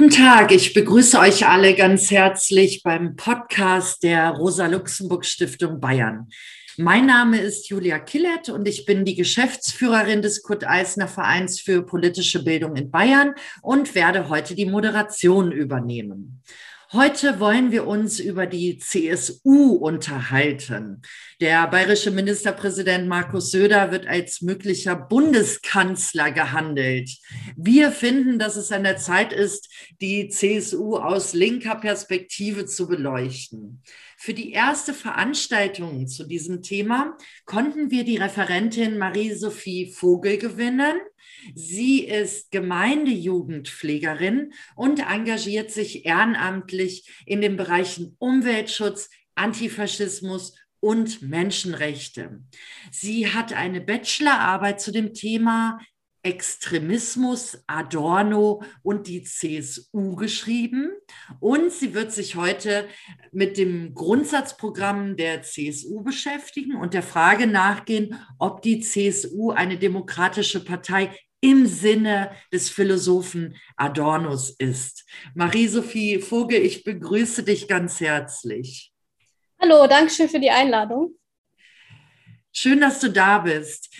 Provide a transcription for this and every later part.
Guten Tag, ich begrüße euch alle ganz herzlich beim Podcast der Rosa-Luxemburg-Stiftung Bayern. Mein Name ist Julia Killett und ich bin die Geschäftsführerin des Kurt-Eisner Vereins für politische Bildung in Bayern und werde heute die Moderation übernehmen. Heute wollen wir uns über die CSU unterhalten. Der bayerische Ministerpräsident Markus Söder wird als möglicher Bundeskanzler gehandelt. Wir finden, dass es an der Zeit ist, die CSU aus linker Perspektive zu beleuchten. Für die erste Veranstaltung zu diesem Thema konnten wir die Referentin Marie-Sophie Vogel gewinnen. Sie ist Gemeindejugendpflegerin und engagiert sich ehrenamtlich in den Bereichen Umweltschutz, Antifaschismus und Menschenrechte. Sie hat eine Bachelorarbeit zu dem Thema Extremismus, Adorno und die CSU geschrieben. Und sie wird sich heute mit dem Grundsatzprogramm der CSU beschäftigen und der Frage nachgehen, ob die CSU eine demokratische Partei im Sinne des Philosophen Adornos ist. Marie-Sophie Vogel, ich begrüße dich ganz herzlich. Hallo, danke schön für die Einladung. Schön, dass du da bist.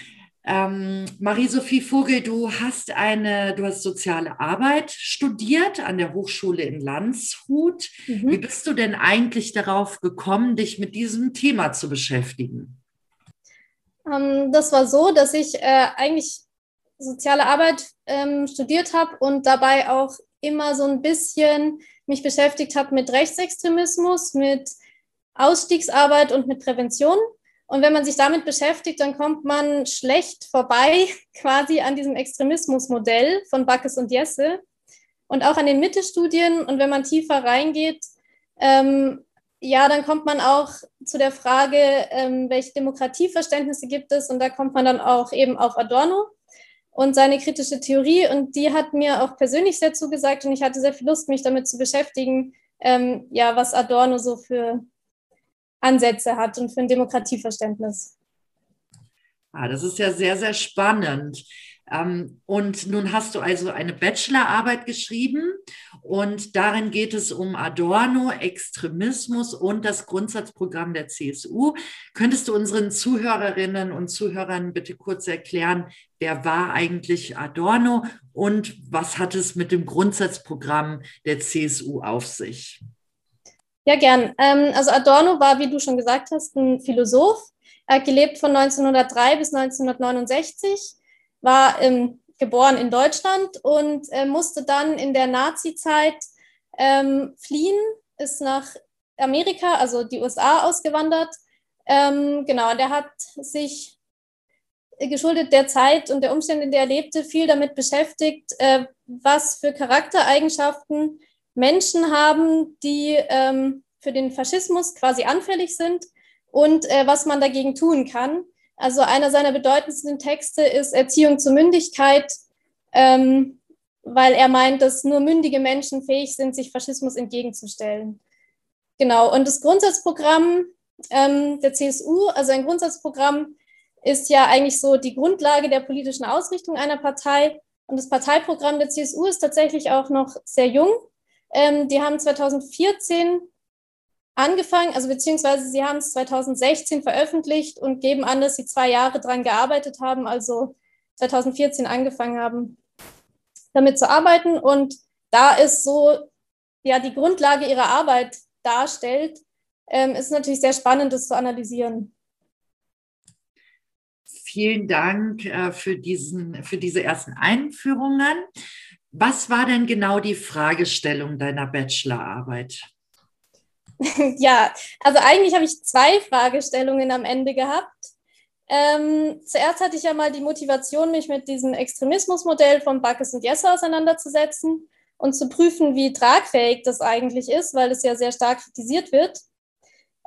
Ähm, Marie-Sophie Vogel, du hast eine, du hast soziale Arbeit studiert an der Hochschule in Landshut. Mhm. Wie bist du denn eigentlich darauf gekommen, dich mit diesem Thema zu beschäftigen? Ähm, das war so, dass ich äh, eigentlich soziale Arbeit ähm, studiert habe und dabei auch immer so ein bisschen mich beschäftigt habe mit Rechtsextremismus, mit Ausstiegsarbeit und mit Prävention. Und wenn man sich damit beschäftigt, dann kommt man schlecht vorbei quasi an diesem Extremismusmodell von Backes und Jesse und auch an den Mitte-Studien. Und wenn man tiefer reingeht, ähm, ja, dann kommt man auch zu der Frage, ähm, welche Demokratieverständnisse gibt es. Und da kommt man dann auch eben auf Adorno und seine kritische Theorie. Und die hat mir auch persönlich sehr zugesagt und ich hatte sehr viel Lust, mich damit zu beschäftigen, ähm, ja, was Adorno so für Ansätze hat und für ein Demokratieverständnis. Ah, das ist ja sehr, sehr spannend. Ähm, und nun hast du also eine Bachelorarbeit geschrieben und darin geht es um Adorno, Extremismus und das Grundsatzprogramm der CSU. Könntest du unseren Zuhörerinnen und Zuhörern bitte kurz erklären, wer war eigentlich Adorno und was hat es mit dem Grundsatzprogramm der CSU auf sich? Ja, gern. Ähm, also Adorno war, wie du schon gesagt hast, ein Philosoph. Er hat gelebt von 1903 bis 1969 war ähm, geboren in Deutschland und äh, musste dann in der Nazi-Zeit ähm, fliehen, ist nach Amerika, also die USA, ausgewandert. Ähm, genau, der hat sich geschuldet der Zeit und der Umstände, in der er lebte, viel damit beschäftigt, äh, was für Charaktereigenschaften Menschen haben, die ähm, für den Faschismus quasi anfällig sind und äh, was man dagegen tun kann. Also einer seiner bedeutendsten Texte ist Erziehung zur Mündigkeit, ähm, weil er meint, dass nur mündige Menschen fähig sind, sich Faschismus entgegenzustellen. Genau, und das Grundsatzprogramm ähm, der CSU, also ein Grundsatzprogramm, ist ja eigentlich so die Grundlage der politischen Ausrichtung einer Partei. Und das Parteiprogramm der CSU ist tatsächlich auch noch sehr jung. Ähm, die haben 2014 angefangen, also beziehungsweise sie haben es 2016 veröffentlicht und geben an, dass sie zwei Jahre daran gearbeitet haben, also 2014 angefangen haben, damit zu arbeiten. Und da es so ja die Grundlage ihrer Arbeit darstellt, ähm, ist natürlich sehr spannend, das zu analysieren. Vielen Dank äh, für, diesen, für diese ersten Einführungen. Was war denn genau die Fragestellung deiner Bachelorarbeit? ja, also eigentlich habe ich zwei Fragestellungen am Ende gehabt. Ähm, zuerst hatte ich ja mal die Motivation, mich mit diesem Extremismusmodell von Backes und Jesse auseinanderzusetzen und zu prüfen, wie tragfähig das eigentlich ist, weil es ja sehr stark kritisiert wird.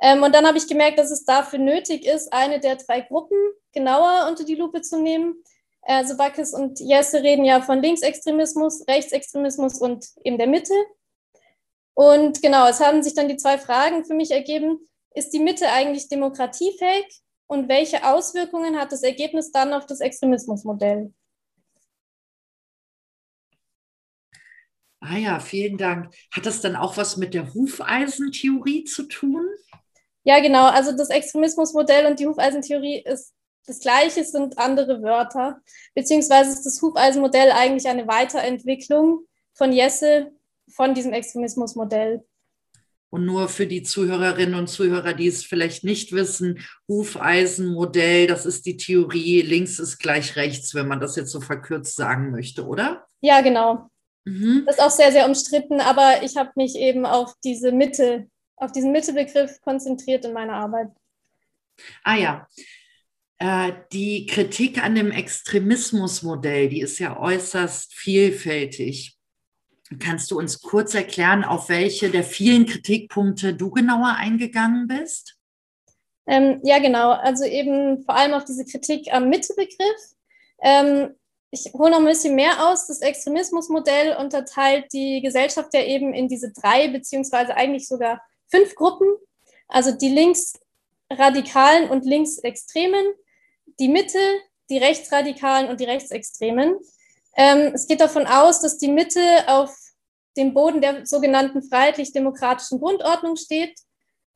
Ähm, und dann habe ich gemerkt, dass es dafür nötig ist, eine der drei Gruppen genauer unter die Lupe zu nehmen. Also Backes und Jesse reden ja von Linksextremismus, Rechtsextremismus und eben der Mitte. Und genau, es haben sich dann die zwei Fragen für mich ergeben. Ist die Mitte eigentlich demokratiefähig? Und welche Auswirkungen hat das Ergebnis dann auf das Extremismusmodell? Ah ja, vielen Dank. Hat das dann auch was mit der Hufeisentheorie zu tun? Ja, genau. Also das Extremismusmodell und die Hufeisentheorie ist das Gleiche, sind andere Wörter. Beziehungsweise ist das Hufeisenmodell eigentlich eine Weiterentwicklung von Jesse von diesem Extremismusmodell. Und nur für die Zuhörerinnen und Zuhörer, die es vielleicht nicht wissen, Hufeisenmodell, das ist die Theorie, links ist gleich rechts, wenn man das jetzt so verkürzt sagen möchte, oder? Ja, genau. Mhm. Das ist auch sehr, sehr umstritten, aber ich habe mich eben auf diese Mitte, auf diesen Mittebegriff konzentriert in meiner Arbeit. Ah ja. Äh, die Kritik an dem Extremismusmodell, die ist ja äußerst vielfältig. Kannst du uns kurz erklären, auf welche der vielen Kritikpunkte du genauer eingegangen bist? Ähm, ja, genau. Also eben vor allem auf diese Kritik am Mittebegriff. Ähm, ich hole noch ein bisschen mehr aus. Das Extremismusmodell unterteilt die Gesellschaft ja eben in diese drei, beziehungsweise eigentlich sogar fünf Gruppen. Also die Linksradikalen und Linksextremen, die Mitte, die Rechtsradikalen und die Rechtsextremen. Ähm, es geht davon aus, dass die Mitte auf dem Boden der sogenannten freiheitlich-demokratischen Grundordnung steht,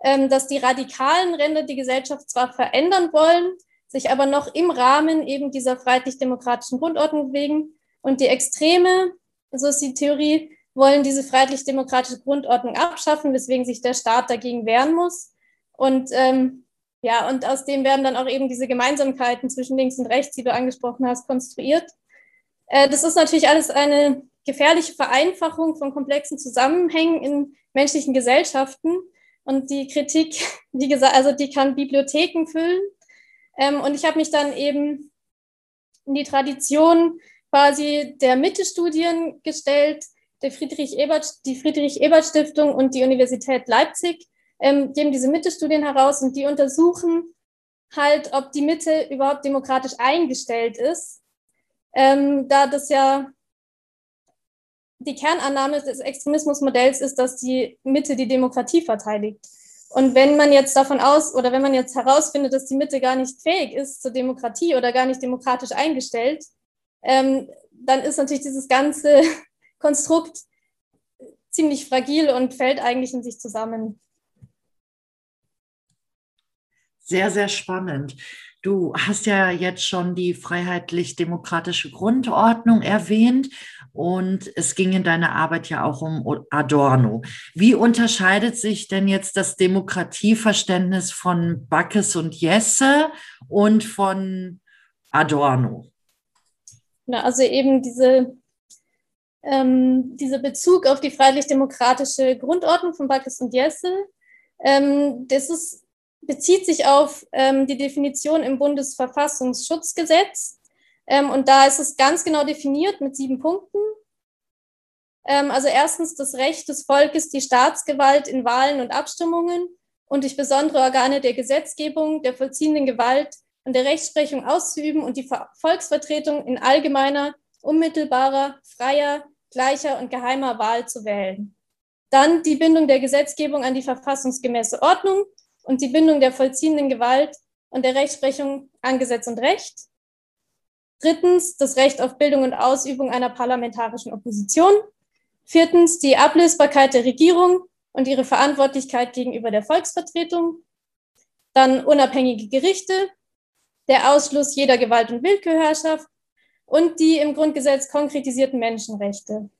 ähm, dass die radikalen Ränder die Gesellschaft zwar verändern wollen, sich aber noch im Rahmen eben dieser freiheitlich-demokratischen Grundordnung bewegen. Und die Extreme, so ist die Theorie, wollen diese freiheitlich-demokratische Grundordnung abschaffen, weswegen sich der Staat dagegen wehren muss. Und ähm, ja, und aus dem werden dann auch eben diese Gemeinsamkeiten zwischen links und rechts, die du angesprochen hast, konstruiert. Äh, das ist natürlich alles eine gefährliche Vereinfachung von komplexen Zusammenhängen in menschlichen Gesellschaften. Und die Kritik, wie gesagt, also die kann Bibliotheken füllen. Ähm, und ich habe mich dann eben in die Tradition quasi der Mitte-Studien gestellt, der Friedrich Ebert, die Friedrich-Ebert-Stiftung und die Universität Leipzig ähm, geben diese Mitte-Studien heraus und die untersuchen halt, ob die Mitte überhaupt demokratisch eingestellt ist. Ähm, da das ja die Kernannahme des Extremismusmodells ist, dass die Mitte die Demokratie verteidigt. Und wenn man jetzt davon aus oder wenn man jetzt herausfindet, dass die Mitte gar nicht fähig ist zur Demokratie oder gar nicht demokratisch eingestellt, ähm, dann ist natürlich dieses ganze Konstrukt ziemlich fragil und fällt eigentlich in sich zusammen. Sehr, sehr spannend. Du hast ja jetzt schon die freiheitlich-demokratische Grundordnung erwähnt und es ging in deiner Arbeit ja auch um Adorno. Wie unterscheidet sich denn jetzt das Demokratieverständnis von Backes und Jesse und von Adorno? Na, also eben diese, ähm, dieser Bezug auf die freiheitlich-demokratische Grundordnung von Backes und Jesse, ähm, das ist bezieht sich auf ähm, die Definition im Bundesverfassungsschutzgesetz. Ähm, und da ist es ganz genau definiert mit sieben Punkten. Ähm, also erstens das Recht des Volkes, die Staatsgewalt in Wahlen und Abstimmungen und durch besondere Organe der Gesetzgebung, der vollziehenden Gewalt und der Rechtsprechung auszuüben und die Volksvertretung in allgemeiner, unmittelbarer, freier, gleicher und geheimer Wahl zu wählen. Dann die Bindung der Gesetzgebung an die verfassungsgemäße Ordnung und die Bindung der vollziehenden Gewalt und der Rechtsprechung an Gesetz und Recht. Drittens das Recht auf Bildung und Ausübung einer parlamentarischen Opposition. Viertens die Ablösbarkeit der Regierung und ihre Verantwortlichkeit gegenüber der Volksvertretung. Dann unabhängige Gerichte, der Ausschluss jeder Gewalt- und Willkürherrschaft und die im Grundgesetz konkretisierten Menschenrechte.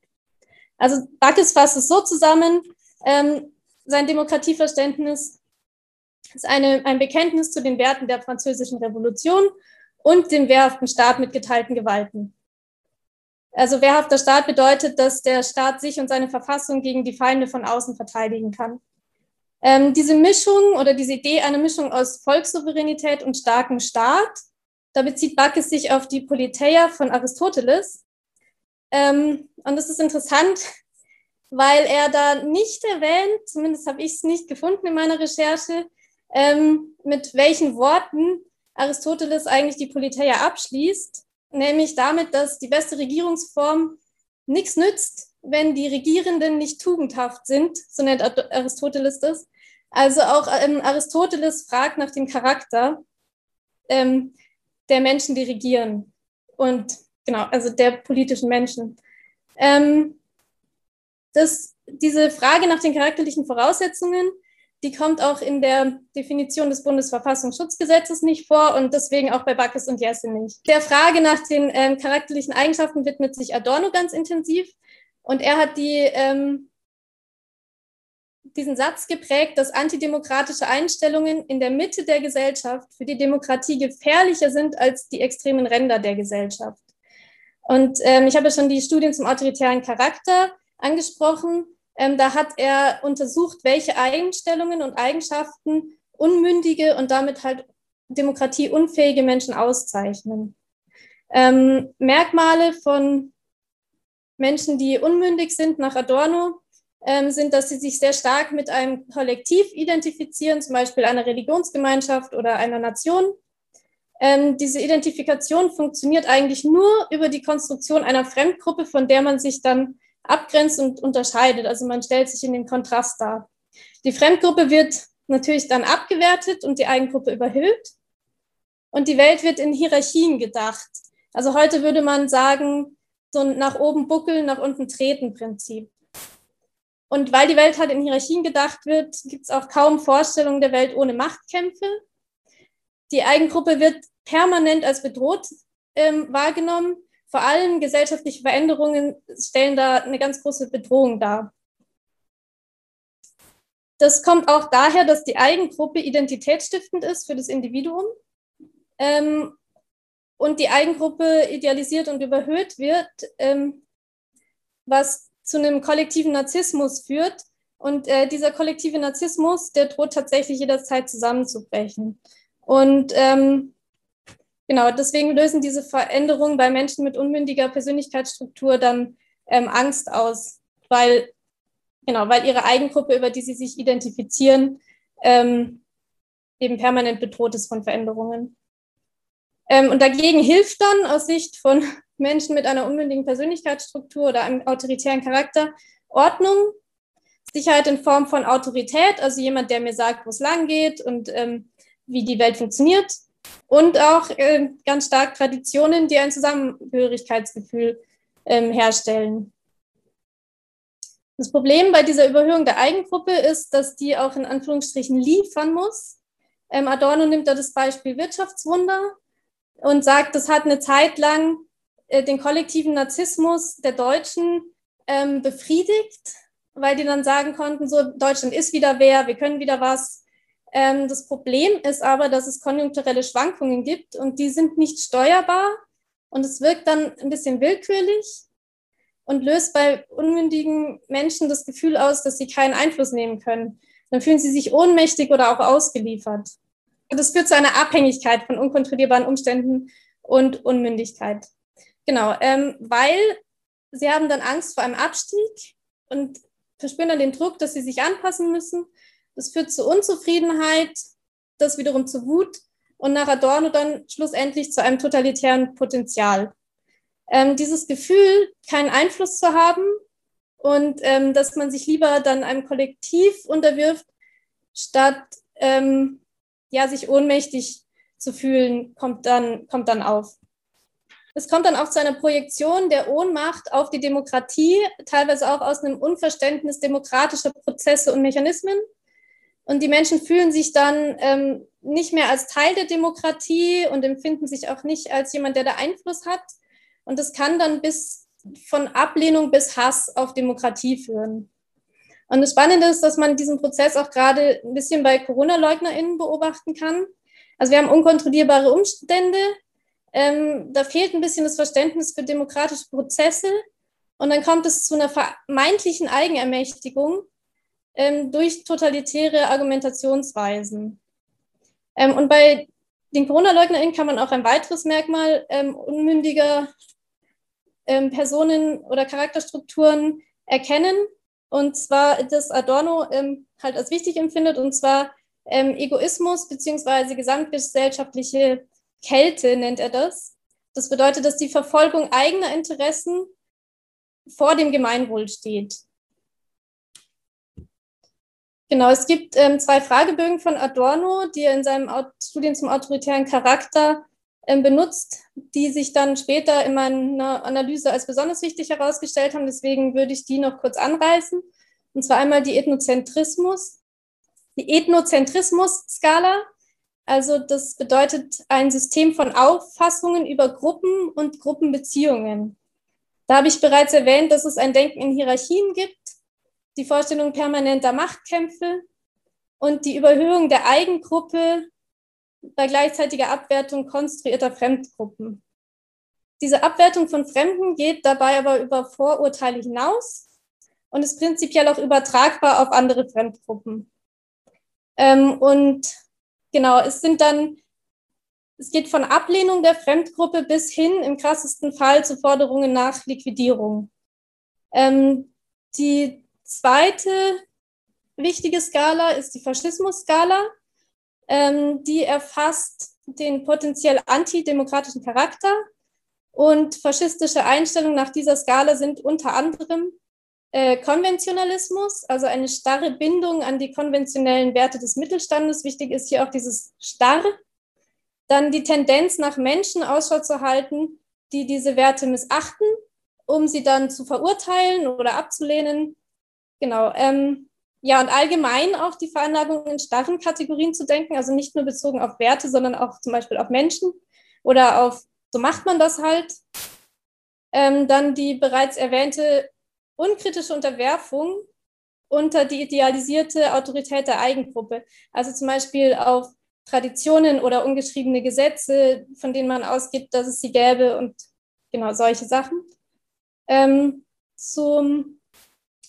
Also Backes fasst es so zusammen, ähm, sein Demokratieverständnis ist eine, ein Bekenntnis zu den Werten der Französischen Revolution und dem wehrhaften Staat mit geteilten Gewalten. Also wehrhafter Staat bedeutet, dass der Staat sich und seine Verfassung gegen die Feinde von außen verteidigen kann. Ähm, diese Mischung oder diese Idee einer Mischung aus Volkssouveränität und starkem Staat, da bezieht Backes sich auf die Politeia von Aristoteles. Ähm, und das ist interessant, weil er da nicht erwähnt, zumindest habe ich es nicht gefunden in meiner Recherche, ähm, mit welchen Worten Aristoteles eigentlich die Politeia abschließt, nämlich damit, dass die beste Regierungsform nichts nützt, wenn die Regierenden nicht tugendhaft sind, so nennt Aristoteles das. Also auch ähm, Aristoteles fragt nach dem Charakter ähm, der Menschen, die regieren und genau, also der politischen Menschen. Ähm, das, diese Frage nach den charakterlichen Voraussetzungen, die kommt auch in der Definition des Bundesverfassungsschutzgesetzes nicht vor und deswegen auch bei Backes und Jesse nicht. Der Frage nach den ähm, charakterlichen Eigenschaften widmet sich Adorno ganz intensiv und er hat die, ähm, diesen Satz geprägt, dass antidemokratische Einstellungen in der Mitte der Gesellschaft für die Demokratie gefährlicher sind als die extremen Ränder der Gesellschaft. Und ähm, ich habe schon die Studien zum autoritären Charakter angesprochen. Ähm, da hat er untersucht, welche Einstellungen und Eigenschaften unmündige und damit halt demokratieunfähige Menschen auszeichnen. Ähm, Merkmale von Menschen, die unmündig sind nach Adorno, ähm, sind, dass sie sich sehr stark mit einem Kollektiv identifizieren, zum Beispiel einer Religionsgemeinschaft oder einer Nation. Ähm, diese Identifikation funktioniert eigentlich nur über die Konstruktion einer Fremdgruppe, von der man sich dann abgrenzt und unterscheidet. Also man stellt sich in den Kontrast dar. Die Fremdgruppe wird natürlich dann abgewertet und die Eigengruppe überhöht. Und die Welt wird in Hierarchien gedacht. Also heute würde man sagen, so ein nach oben buckeln, nach unten treten Prinzip. Und weil die Welt halt in Hierarchien gedacht wird, gibt es auch kaum Vorstellungen der Welt ohne Machtkämpfe. Die Eigengruppe wird permanent als bedroht ähm, wahrgenommen vor allem gesellschaftliche Veränderungen stellen da eine ganz große Bedrohung dar. Das kommt auch daher, dass die Eigengruppe identitätsstiftend ist für das Individuum ähm, und die Eigengruppe idealisiert und überhöht wird, ähm, was zu einem kollektiven Narzissmus führt. Und äh, dieser kollektive Narzissmus, der droht tatsächlich jederzeit zusammenzubrechen. Und ähm, Genau, deswegen lösen diese Veränderungen bei Menschen mit unmündiger Persönlichkeitsstruktur dann ähm, Angst aus, weil, genau, weil ihre Eigengruppe, über die sie sich identifizieren, ähm, eben permanent bedroht ist von Veränderungen. Ähm, und dagegen hilft dann aus Sicht von Menschen mit einer unmündigen Persönlichkeitsstruktur oder einem autoritären Charakter Ordnung, Sicherheit in Form von Autorität, also jemand, der mir sagt, wo es lang geht und ähm, wie die Welt funktioniert und auch äh, ganz stark Traditionen, die ein Zusammengehörigkeitsgefühl ähm, herstellen. Das Problem bei dieser Überhöhung der Eigengruppe ist, dass die auch in Anführungsstrichen liefern muss. Ähm, Adorno nimmt da das Beispiel Wirtschaftswunder und sagt, das hat eine Zeit lang äh, den kollektiven Narzissmus der Deutschen ähm, befriedigt, weil die dann sagen konnten, so Deutschland ist wieder wer, wir können wieder was, ähm, das Problem ist aber, dass es konjunkturelle Schwankungen gibt und die sind nicht steuerbar und es wirkt dann ein bisschen willkürlich und löst bei unmündigen Menschen das Gefühl aus, dass sie keinen Einfluss nehmen können. Dann fühlen sie sich ohnmächtig oder auch ausgeliefert. Das führt zu einer Abhängigkeit von unkontrollierbaren Umständen und Unmündigkeit. Genau, ähm, weil sie haben dann Angst vor einem Abstieg und verspüren dann den Druck, dass sie sich anpassen müssen das führt zu Unzufriedenheit, das wiederum zu Wut und nach Adorno dann schlussendlich zu einem totalitären Potenzial. Ähm, dieses Gefühl, keinen Einfluss zu haben und ähm, dass man sich lieber dann einem Kollektiv unterwirft, statt ähm, ja, sich ohnmächtig zu fühlen, kommt dann, kommt dann auf. Es kommt dann auch zu einer Projektion der Ohnmacht auf die Demokratie, teilweise auch aus einem Unverständnis demokratischer Prozesse und Mechanismen. Und die Menschen fühlen sich dann ähm, nicht mehr als Teil der Demokratie und empfinden sich auch nicht als jemand, der da Einfluss hat. Und das kann dann bis von Ablehnung bis Hass auf Demokratie führen. Und das Spannende ist, dass man diesen Prozess auch gerade ein bisschen bei Corona-LeugnerInnen beobachten kann. Also wir haben unkontrollierbare Umstände. Ähm, da fehlt ein bisschen das Verständnis für demokratische Prozesse. Und dann kommt es zu einer vermeintlichen Eigenermächtigung, ähm, durch totalitäre Argumentationsweisen. Ähm, und bei den Corona-LeugnerInnen kann man auch ein weiteres Merkmal ähm, unmündiger ähm, Personen oder Charakterstrukturen erkennen. Und zwar, dass Adorno ähm, halt als wichtig empfindet, und zwar Egoismus beziehungsweise gesamtgesellschaftliche Kälte nennt er das. Das bedeutet, dass die Verfolgung eigener Interessen vor dem Gemeinwohl steht. Genau, es gibt ähm, zwei Fragebögen von Adorno, die er in seinem Studien zum autoritären Charakter ähm, benutzt, die sich dann später in meiner Analyse als besonders wichtig herausgestellt haben. Deswegen würde ich die noch kurz anreißen. Und zwar einmal die Ethnozentrismus, die Ethnozentrismus-Skala. Also das bedeutet ein System von Auffassungen über Gruppen und Gruppenbeziehungen. Da habe ich bereits erwähnt, dass es ein Denken in Hierarchien gibt, die Vorstellung permanenter Machtkämpfe und die Überhöhung der Eigengruppe bei gleichzeitiger Abwertung konstruierter Fremdgruppen. Diese Abwertung von Fremden geht dabei aber über Vorurteile hinaus und ist prinzipiell auch übertragbar auf andere Fremdgruppen. Ähm, und genau, es sind dann, es geht von Ablehnung der Fremdgruppe bis hin im krassesten Fall zu Forderungen nach Liquidierung. Ähm, die zweite wichtige Skala ist die Faschismus-Skala. Ähm, die erfasst den potenziell antidemokratischen Charakter. Und faschistische Einstellungen nach dieser Skala sind unter anderem äh, Konventionalismus, also eine starre Bindung an die konventionellen Werte des Mittelstandes. Wichtig ist hier auch dieses Starr. Dann die Tendenz, nach Menschen Ausschau zu halten, die diese Werte missachten, um sie dann zu verurteilen oder abzulehnen. Genau. Ähm, ja, und allgemein auch die Veranlagung in starren Kategorien zu denken, also nicht nur bezogen auf Werte, sondern auch zum Beispiel auf Menschen oder auf, so macht man das halt. Ähm, dann die bereits erwähnte unkritische Unterwerfung unter die idealisierte Autorität der Eigengruppe. Also zum Beispiel auf Traditionen oder ungeschriebene Gesetze, von denen man ausgeht, dass es sie gäbe und genau solche Sachen. Ähm, zum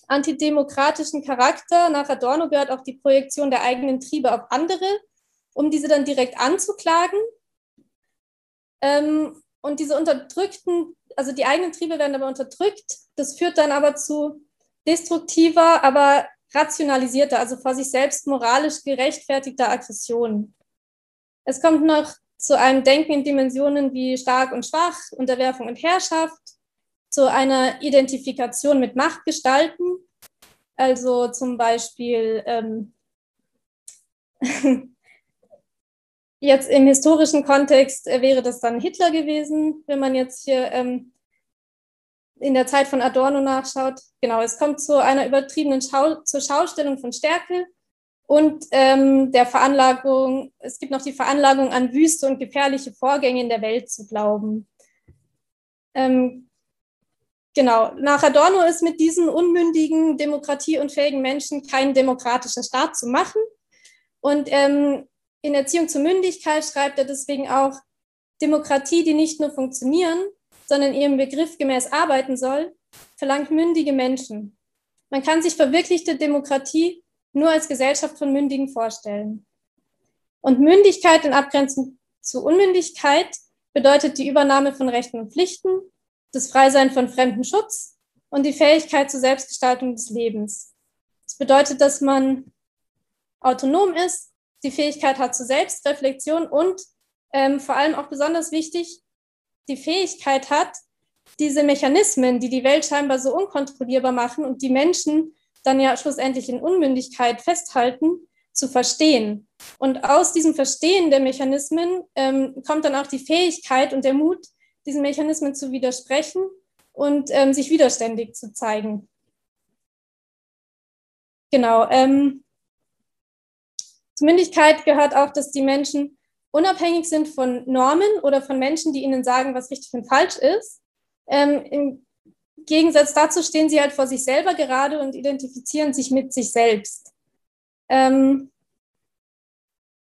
antidemokratischen Charakter. Nach Adorno gehört auch die Projektion der eigenen Triebe auf andere, um diese dann direkt anzuklagen. Ähm, und diese unterdrückten, also die eigenen Triebe werden aber unterdrückt. Das führt dann aber zu destruktiver, aber rationalisierter, also vor sich selbst moralisch gerechtfertigter Aggression. Es kommt noch zu einem Denken in Dimensionen wie stark und schwach, Unterwerfung und Herrschaft, zu einer Identifikation mit Machtgestalten. Also zum Beispiel ähm, jetzt im historischen Kontext äh, wäre das dann Hitler gewesen, wenn man jetzt hier ähm, in der Zeit von Adorno nachschaut. Genau, es kommt zu einer übertriebenen Schau zur Schaustellung von Stärke und ähm, der Veranlagung, es gibt noch die Veranlagung an wüste und gefährliche Vorgänge in der Welt zu glauben. Ähm, Genau, nach Adorno ist mit diesen unmündigen, demokratieunfähigen Menschen kein demokratischer Staat zu machen. Und ähm, in Erziehung zur Mündigkeit schreibt er deswegen auch, Demokratie, die nicht nur funktionieren, sondern ihrem Begriff gemäß arbeiten soll, verlangt mündige Menschen. Man kann sich verwirklichte Demokratie nur als Gesellschaft von Mündigen vorstellen. Und Mündigkeit in Abgrenzung zu Unmündigkeit bedeutet die Übernahme von Rechten und Pflichten, das Freisein von fremdem Schutz und die Fähigkeit zur Selbstgestaltung des Lebens. Das bedeutet, dass man autonom ist, die Fähigkeit hat zur Selbstreflexion und ähm, vor allem auch besonders wichtig, die Fähigkeit hat, diese Mechanismen, die die Welt scheinbar so unkontrollierbar machen und die Menschen dann ja schlussendlich in Unmündigkeit festhalten, zu verstehen. Und aus diesem Verstehen der Mechanismen ähm, kommt dann auch die Fähigkeit und der Mut, diesen Mechanismen zu widersprechen und ähm, sich widerständig zu zeigen. Genau. Ähm, zur Mündigkeit gehört auch, dass die Menschen unabhängig sind von Normen oder von Menschen, die ihnen sagen, was richtig und falsch ist. Ähm, Im Gegensatz dazu stehen sie halt vor sich selber gerade und identifizieren sich mit sich selbst. Ähm,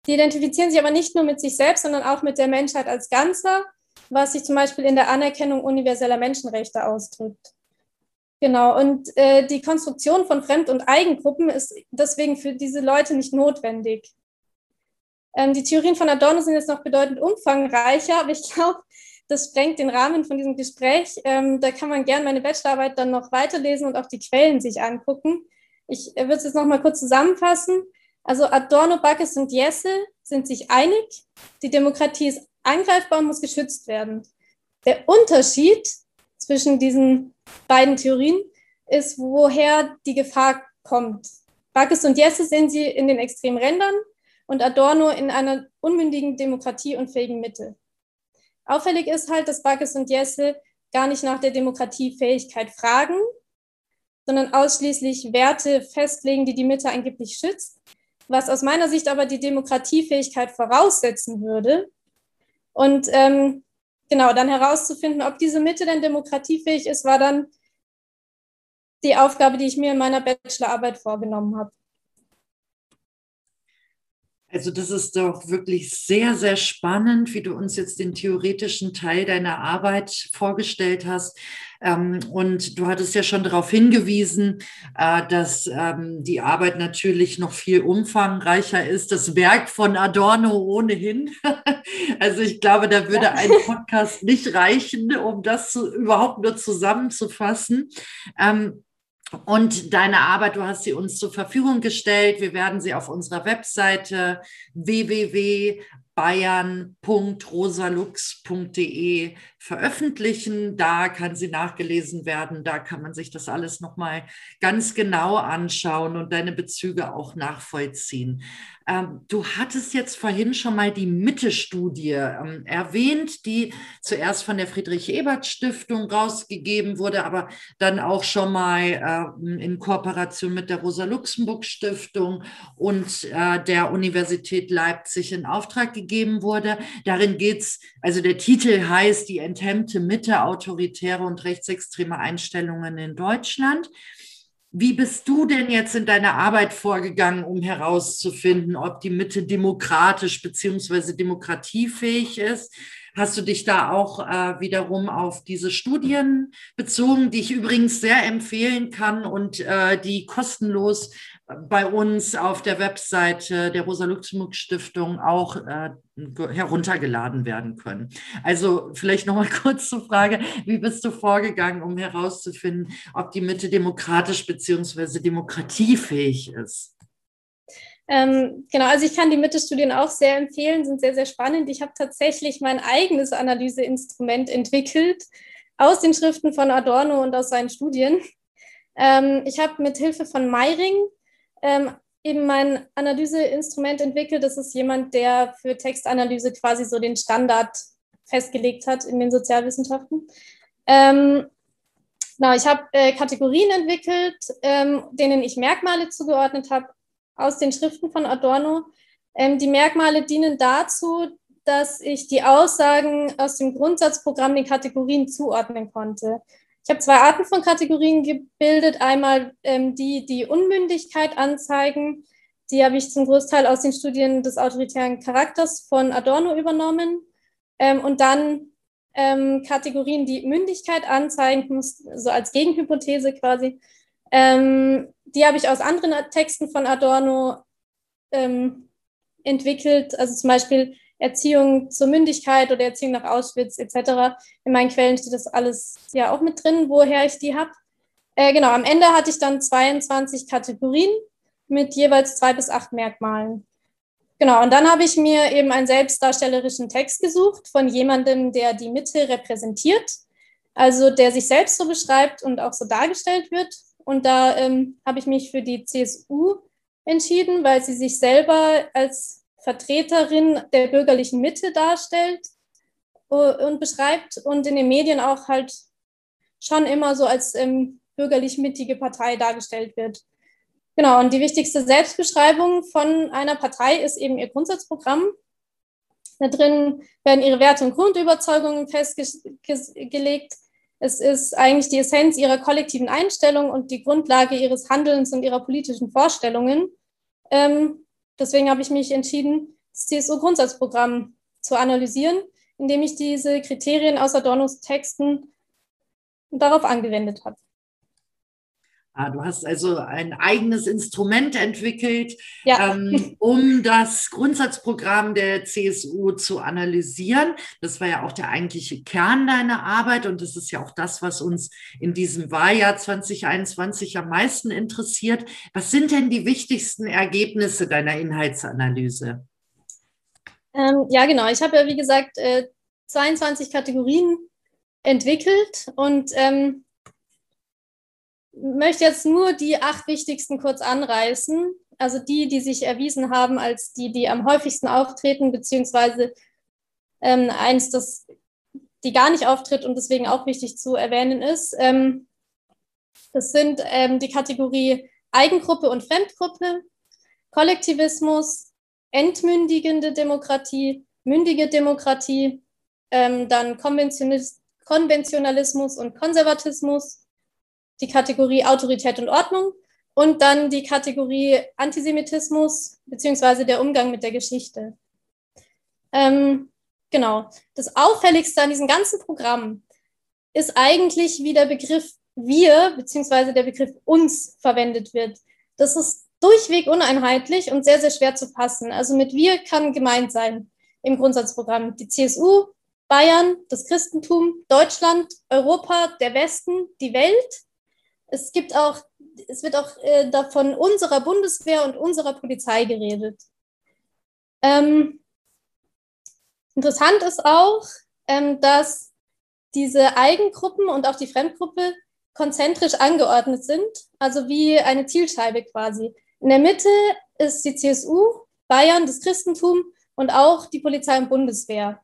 die identifizieren sich aber nicht nur mit sich selbst, sondern auch mit der Menschheit als Ganzer was sich zum Beispiel in der Anerkennung universeller Menschenrechte ausdrückt. Genau, und äh, die Konstruktion von Fremd- und Eigengruppen ist deswegen für diese Leute nicht notwendig. Ähm, die Theorien von Adorno sind jetzt noch bedeutend umfangreicher, aber ich glaube, das sprengt den Rahmen von diesem Gespräch. Ähm, da kann man gerne meine Bachelorarbeit dann noch weiterlesen und auch die Quellen sich angucken. Ich äh, würde es jetzt noch mal kurz zusammenfassen. Also Adorno, Backes und Jesse sind sich einig, die Demokratie ist angreifbar und muss geschützt werden. Der Unterschied zwischen diesen beiden Theorien ist, woher die Gefahr kommt. Backes und Jesse sehen sie in den extremen Rändern und Adorno in einer unmündigen Demokratie und fähigen Mitte. Auffällig ist halt, dass Backes und Jesse gar nicht nach der Demokratiefähigkeit fragen, sondern ausschließlich Werte festlegen, die die Mitte angeblich schützt, was aus meiner Sicht aber die Demokratiefähigkeit voraussetzen würde. Und ähm, genau, dann herauszufinden, ob diese Mitte denn demokratiefähig ist, war dann die Aufgabe, die ich mir in meiner Bachelorarbeit vorgenommen habe. Also das ist doch wirklich sehr, sehr spannend, wie du uns jetzt den theoretischen Teil deiner Arbeit vorgestellt hast. Ähm, und du hattest ja schon darauf hingewiesen, äh, dass ähm, die Arbeit natürlich noch viel umfangreicher ist. Das Werk von Adorno ohnehin. Also ich glaube, da würde ein Podcast nicht reichen, um das überhaupt nur zusammenzufassen. Ähm, und deine Arbeit, du hast sie uns zur Verfügung gestellt. Wir werden sie auf unserer Webseite www.bayern.rosalux.de veröffentlichen. Da kann sie nachgelesen werden. Da kann man sich das alles nochmal ganz genau anschauen und deine Bezüge auch nachvollziehen. Ähm, du hattest jetzt vorhin schon mal die Mitte-Studie ähm, erwähnt, die zuerst von der Friedrich-Ebert-Stiftung rausgegeben wurde, aber dann auch schon mal äh, in Kooperation mit der Rosa-Luxemburg-Stiftung und äh, der Universität Leipzig in Auftrag gegeben wurde. Darin geht es, also der Titel heißt Die enthemmte Mitte, autoritäre und rechtsextreme Einstellungen in Deutschland. Wie bist du denn jetzt in deiner Arbeit vorgegangen, um herauszufinden, ob die Mitte demokratisch beziehungsweise demokratiefähig ist? Hast du dich da auch äh, wiederum auf diese Studien bezogen, die ich übrigens sehr empfehlen kann und äh, die kostenlos bei uns auf der Webseite der Rosa-Luxemburg-Stiftung auch äh, heruntergeladen werden können. Also vielleicht noch mal kurz zur Frage, wie bist du vorgegangen, um herauszufinden, ob die Mitte demokratisch bzw. demokratiefähig ist? Ähm, genau, also ich kann die Mitte-Studien auch sehr empfehlen, sind sehr, sehr spannend. Ich habe tatsächlich mein eigenes Analyseinstrument entwickelt aus den Schriften von Adorno und aus seinen Studien. Ähm, ich habe mit Hilfe von Meiring ähm, eben mein Analyseinstrument entwickelt. Das ist jemand, der für Textanalyse quasi so den Standard festgelegt hat in den Sozialwissenschaften. Ähm, genau, ich habe äh, Kategorien entwickelt, ähm, denen ich Merkmale zugeordnet habe aus den Schriften von Adorno. Ähm, die Merkmale dienen dazu, dass ich die Aussagen aus dem Grundsatzprogramm den Kategorien zuordnen konnte. Ich habe zwei Arten von Kategorien gebildet. Einmal ähm, die, die Unmündigkeit anzeigen. Die habe ich zum Großteil aus den Studien des autoritären Charakters von Adorno übernommen. Ähm, und dann ähm, Kategorien, die Mündigkeit anzeigen, so als Gegenhypothese quasi. Ähm, die habe ich aus anderen Texten von Adorno ähm, entwickelt. Also zum Beispiel Erziehung zur Mündigkeit oder Erziehung nach Auschwitz etc. In meinen Quellen steht das alles ja auch mit drin, woher ich die habe. Äh, genau, am Ende hatte ich dann 22 Kategorien mit jeweils zwei bis acht Merkmalen. Genau, und dann habe ich mir eben einen selbstdarstellerischen Text gesucht von jemandem, der die Mitte repräsentiert, also der sich selbst so beschreibt und auch so dargestellt wird. Und da ähm, habe ich mich für die CSU entschieden, weil sie sich selber als Vertreterin der bürgerlichen Mitte darstellt und beschreibt und in den Medien auch halt schon immer so als ähm, bürgerlich-mittige Partei dargestellt wird. Genau, und die wichtigste Selbstbeschreibung von einer Partei ist eben ihr Grundsatzprogramm. Da drin werden ihre Werte und Grundüberzeugungen festgelegt. Es ist eigentlich die Essenz ihrer kollektiven Einstellung und die Grundlage ihres Handelns und ihrer politischen Vorstellungen. Ähm, Deswegen habe ich mich entschieden, das CSU-Grundsatzprogramm zu analysieren, indem ich diese Kriterien aus Adornos Texten darauf angewendet habe. Ah, du hast also ein eigenes Instrument entwickelt, ja. ähm, um das Grundsatzprogramm der CSU zu analysieren. Das war ja auch der eigentliche Kern deiner Arbeit und das ist ja auch das, was uns in diesem Wahljahr 2021 am meisten interessiert. Was sind denn die wichtigsten Ergebnisse deiner Inhaltsanalyse? Ähm, ja, genau. Ich habe ja, wie gesagt, äh, 22 Kategorien entwickelt und ähm, möchte jetzt nur die acht wichtigsten kurz anreißen. Also die, die sich erwiesen haben als die, die am häufigsten auftreten, beziehungsweise ähm, eins, das die gar nicht auftritt und deswegen auch wichtig zu erwähnen ist. Ähm, das sind ähm, die Kategorie Eigengruppe und Fremdgruppe, Kollektivismus, entmündigende Demokratie, mündige Demokratie, ähm, dann Konventionalismus und Konservatismus, die Kategorie Autorität und Ordnung und dann die Kategorie Antisemitismus beziehungsweise der Umgang mit der Geschichte. Ähm, genau. Das Auffälligste an diesem ganzen Programm ist eigentlich, wie der Begriff wir beziehungsweise der Begriff uns verwendet wird. Das ist durchweg uneinheitlich und sehr, sehr schwer zu fassen. Also mit wir kann gemeint sein im Grundsatzprogramm die CSU, Bayern, das Christentum, Deutschland, Europa, der Westen, die Welt. Es gibt auch, es wird auch äh, davon unserer Bundeswehr und unserer Polizei geredet. Ähm, interessant ist auch, ähm, dass diese Eigengruppen und auch die Fremdgruppe konzentrisch angeordnet sind, also wie eine Zielscheibe quasi. In der Mitte ist die CSU, Bayern, das Christentum und auch die Polizei und Bundeswehr.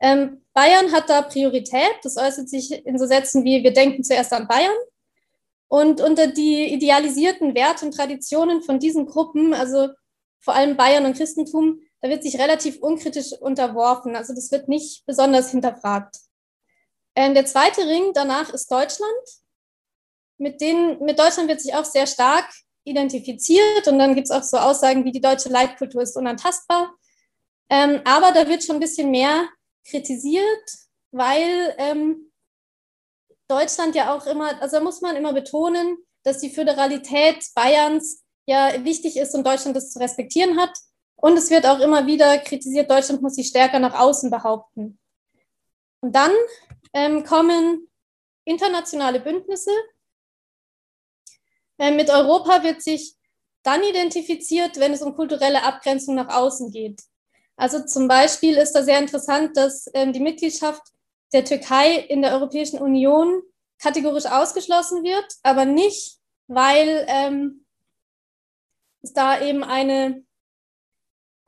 Ähm, Bayern hat da Priorität. Das äußert sich in so Sätzen wie, wir denken zuerst an Bayern. Und unter die idealisierten Werte und Traditionen von diesen Gruppen, also vor allem Bayern und Christentum, da wird sich relativ unkritisch unterworfen. Also das wird nicht besonders hinterfragt. Ähm, der zweite Ring danach ist Deutschland. Mit, denen, mit Deutschland wird sich auch sehr stark identifiziert und dann gibt es auch so Aussagen wie die deutsche Leitkultur ist unantastbar. Ähm, aber da wird schon ein bisschen mehr kritisiert, weil ähm, Deutschland ja auch immer, also muss man immer betonen, dass die Föderalität Bayerns ja wichtig ist und Deutschland das zu respektieren hat. Und es wird auch immer wieder kritisiert, Deutschland muss sich stärker nach außen behaupten. Und dann ähm, kommen internationale Bündnisse. Ähm, mit Europa wird sich dann identifiziert, wenn es um kulturelle Abgrenzung nach außen geht. Also zum Beispiel ist da sehr interessant, dass ähm, die Mitgliedschaft der Türkei in der Europäischen Union kategorisch ausgeschlossen wird, aber nicht, weil ähm, es da eben eine,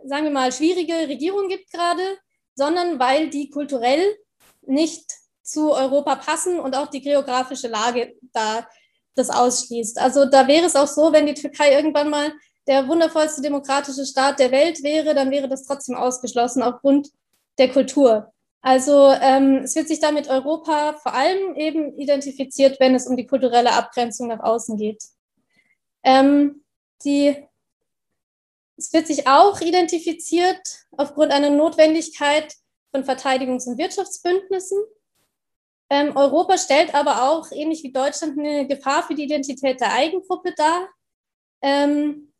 sagen wir mal, schwierige Regierung gibt gerade, sondern weil die kulturell nicht zu Europa passen und auch die geografische Lage da das ausschließt. Also da wäre es auch so, wenn die Türkei irgendwann mal der wundervollste demokratische Staat der Welt wäre, dann wäre das trotzdem ausgeschlossen aufgrund der Kultur. Also ähm, es wird sich damit Europa vor allem eben identifiziert, wenn es um die kulturelle Abgrenzung nach außen geht. Ähm, die, es wird sich auch identifiziert aufgrund einer Notwendigkeit von Verteidigungs- und Wirtschaftsbündnissen. Ähm, Europa stellt aber auch, ähnlich wie Deutschland, eine Gefahr für die Identität der Eigengruppe dar. Ähm,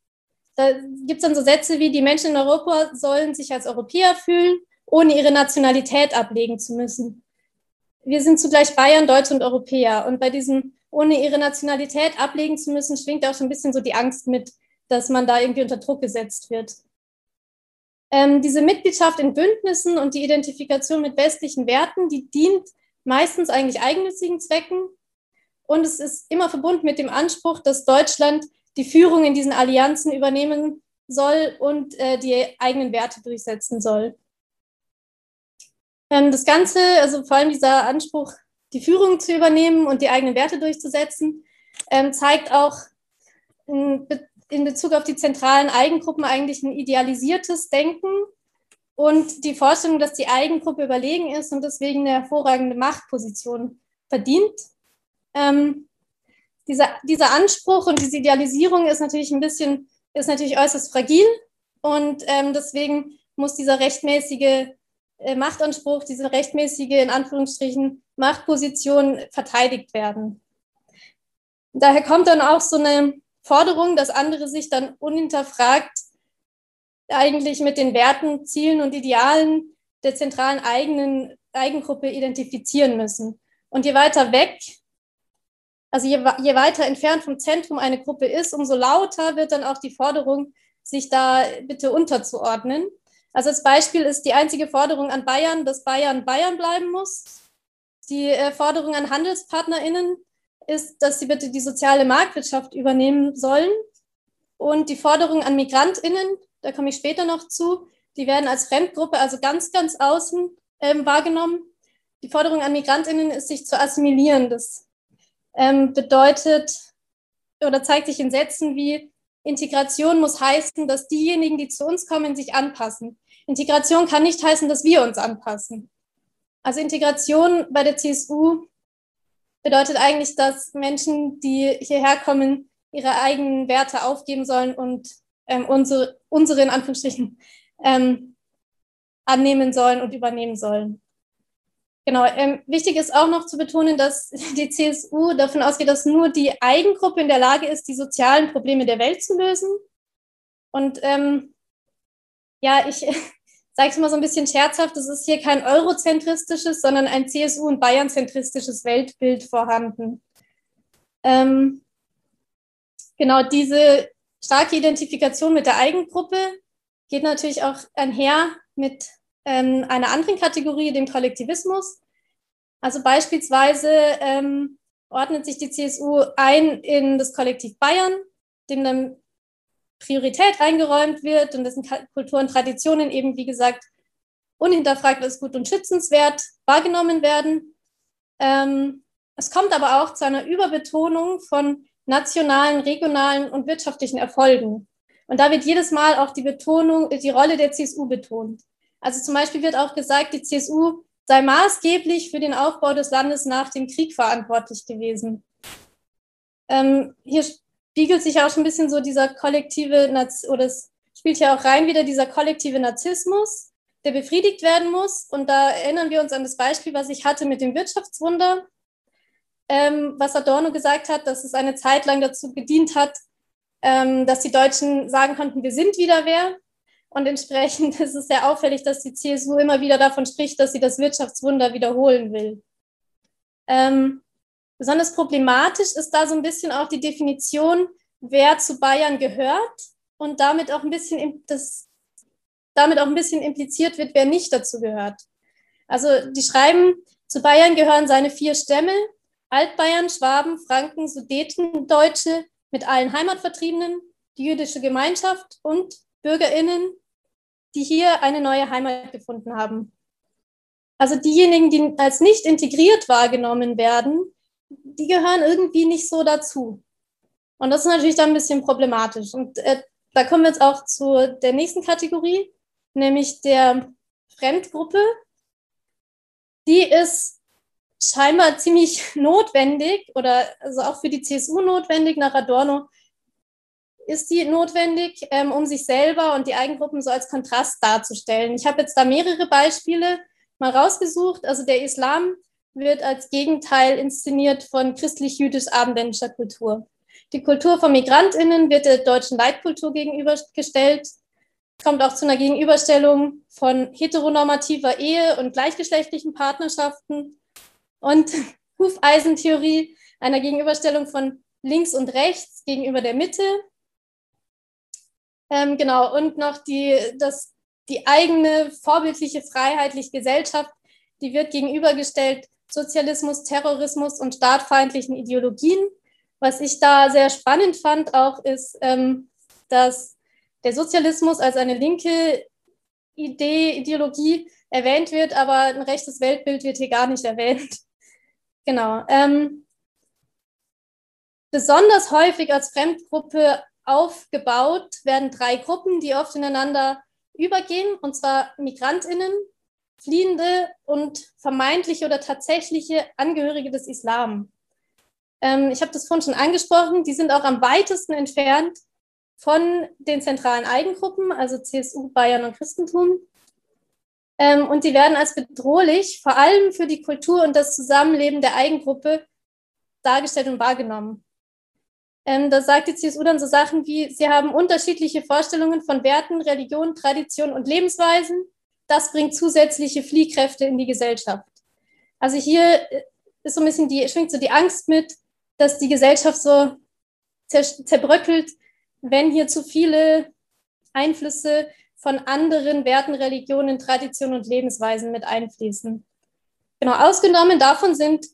da gibt es dann so Sätze wie, die Menschen in Europa sollen sich als Europäer fühlen, ohne ihre Nationalität ablegen zu müssen. Wir sind zugleich Bayern, Deutsche und Europäer. Und bei diesem, ohne ihre Nationalität ablegen zu müssen, schwingt auch so ein bisschen so die Angst mit, dass man da irgendwie unter Druck gesetzt wird. Ähm, diese Mitgliedschaft in Bündnissen und die Identifikation mit westlichen Werten, die dient meistens eigentlich eigennützigen Zwecken. Und es ist immer verbunden mit dem Anspruch, dass Deutschland die Führung in diesen Allianzen übernehmen soll und äh, die eigenen Werte durchsetzen soll. Das Ganze, also vor allem dieser Anspruch, die Führung zu übernehmen und die eigenen Werte durchzusetzen, ähm, zeigt auch in, Bezug auf die zentralen Eigengruppen eigentlich ein idealisiertes Denken und die Vorstellung, dass die Eigengruppe überlegen ist und deswegen eine hervorragende Machtposition verdient. Ähm, dieser, dieser Anspruch und diese Idealisierung ist natürlich ein bisschen, ist natürlich äußerst fragil und ähm, deswegen muss dieser rechtmäßige Machtanspruch, diese rechtmäßige, in Anführungsstrichen, Machtposition verteidigt werden. Daher kommt dann auch so eine Forderung, dass andere sich dann unhinterfragt eigentlich mit den Werten, Zielen und Idealen der zentralen eigenen Eigengruppe identifizieren müssen. Und je weiter weg also je, je weiter entfernt vom Zentrum eine Gruppe ist, umso lauter wird dann auch die Forderung, sich da bitte unterzuordnen. Also als Beispiel ist die einzige Forderung an Bayern, dass Bayern Bayern bleiben muss. Die äh, Forderung an HandelspartnerInnen ist, dass sie bitte die soziale Marktwirtschaft übernehmen sollen. Und die Forderung an MigrantInnen, da komme ich später noch zu, die werden als Fremdgruppe, also ganz, ganz außen ähm, wahrgenommen. die Forderung an Migrantinnen ist, sich zu assimilieren. Das ähm, bedeutet oder zeigt sich in Sätzen wie Integration muss heißen, dass diejenigen, die zu uns kommen, sich anpassen. Integration kann nicht heißen, dass wir uns anpassen. Also Integration bei der CSU bedeutet eigentlich, dass Menschen, die hierher kommen, ihre eigenen Werte aufgeben sollen und ähm, unsere, unsere in Anführungsstrichen ähm, annehmen sollen und übernehmen sollen. Genau, ähm, wichtig ist auch noch zu betonen, dass die CSU davon ausgeht, dass nur die Eigengruppe in der Lage ist, die sozialen Probleme der Welt zu lösen. Und ähm, ja, ich sage es mal so ein bisschen scherzhaft, es ist hier kein eurozentristisches, sondern ein CSU- und Bayern-zentristisches Weltbild vorhanden. Ähm, genau, diese starke Identifikation mit der Eigengruppe geht natürlich auch einher mit ähm, einer anderen Kategorie, dem Kollektivismus. Also beispielsweise ähm, ordnet sich die CSU ein in das Kollektiv Bayern, dem dann Priorität eingeräumt wird und dessen Kultur und Traditionen eben, wie gesagt, unhinterfragt als gut und schützenswert wahrgenommen werden. Ähm, es kommt aber auch zu einer Überbetonung von nationalen, regionalen und wirtschaftlichen Erfolgen. Und da wird jedes Mal auch die Betonung, die Rolle der CSU betont. Also zum Beispiel wird auch gesagt, die CSU sei maßgeblich für den Aufbau des Landes nach dem Krieg verantwortlich gewesen. Ähm, hier spiegelt sich auch schon ein bisschen so dieser kollektive, oder es spielt ja auch rein wieder dieser kollektive Narzissmus, der befriedigt werden muss. Und da erinnern wir uns an das Beispiel, was ich hatte mit dem Wirtschaftswunder, ähm, was Adorno gesagt hat, dass es eine Zeit lang dazu gedient hat, ähm, dass die Deutschen sagen konnten, wir sind wieder wer. Und entsprechend ist es sehr auffällig, dass die CSU immer wieder davon spricht, dass sie das Wirtschaftswunder wiederholen will. Ähm, besonders problematisch ist da so ein bisschen auch die Definition, wer zu Bayern gehört und damit auch ein bisschen das, damit auch ein bisschen impliziert wird, wer nicht dazu gehört. Also die schreiben, zu Bayern gehören seine vier Stämme, Altbayern, Schwaben, Franken, Sudeten, Deutsche mit allen Heimatvertriebenen, die jüdische Gemeinschaft und BürgerInnen, die hier eine neue Heimat gefunden haben. Also diejenigen, die als nicht integriert wahrgenommen werden, die gehören irgendwie nicht so dazu. Und das ist natürlich dann ein bisschen problematisch. Und äh, da kommen wir jetzt auch zu der nächsten Kategorie, nämlich der Fremdgruppe. Die ist scheinbar ziemlich notwendig oder also auch für die CSU notwendig nach Adorno, ist die notwendig, ähm, um sich selber und die Eigengruppen so als Kontrast darzustellen. Ich habe jetzt da mehrere Beispiele mal rausgesucht. Also der Islam wird als Gegenteil inszeniert von christlich-jüdisch-abendländischer Kultur. Die Kultur von MigrantInnen wird der deutschen Leitkultur gegenübergestellt. Es kommt auch zu einer Gegenüberstellung von heteronormativer Ehe und gleichgeschlechtlichen Partnerschaften und Hufeisentheorie, einer Gegenüberstellung von links und rechts gegenüber der Mitte ähm, genau, und noch die, das, die eigene vorbildliche freiheitliche Gesellschaft, die wird gegenübergestellt Sozialismus, Terrorismus und staatfeindlichen Ideologien. Was ich da sehr spannend fand auch ist, ähm, dass der Sozialismus als eine linke Idee, Ideologie erwähnt wird, aber ein rechtes Weltbild wird hier gar nicht erwähnt. Genau. Ähm, besonders häufig als Fremdgruppe aufgebaut werden drei Gruppen, die oft ineinander übergehen, und zwar Migrantinnen, Fliehende und vermeintliche oder tatsächliche Angehörige des Islam. Ähm, ich habe das vorhin schon angesprochen, die sind auch am weitesten entfernt von den zentralen Eigengruppen, also CSU, Bayern und Christentum. Ähm, und die werden als bedrohlich, vor allem für die Kultur und das Zusammenleben der Eigengruppe, dargestellt und wahrgenommen. Ähm, da sagt die CSU dann so Sachen wie, sie haben unterschiedliche Vorstellungen von Werten, Religion, Tradition und Lebensweisen. Das bringt zusätzliche Fliehkräfte in die Gesellschaft. Also hier äh, ist so ein bisschen die, schwingt so die Angst mit, dass die Gesellschaft so zer zerbröckelt, wenn hier zu viele Einflüsse von anderen Werten, Religionen, Traditionen und Lebensweisen mit einfließen. Genau, ausgenommen davon sind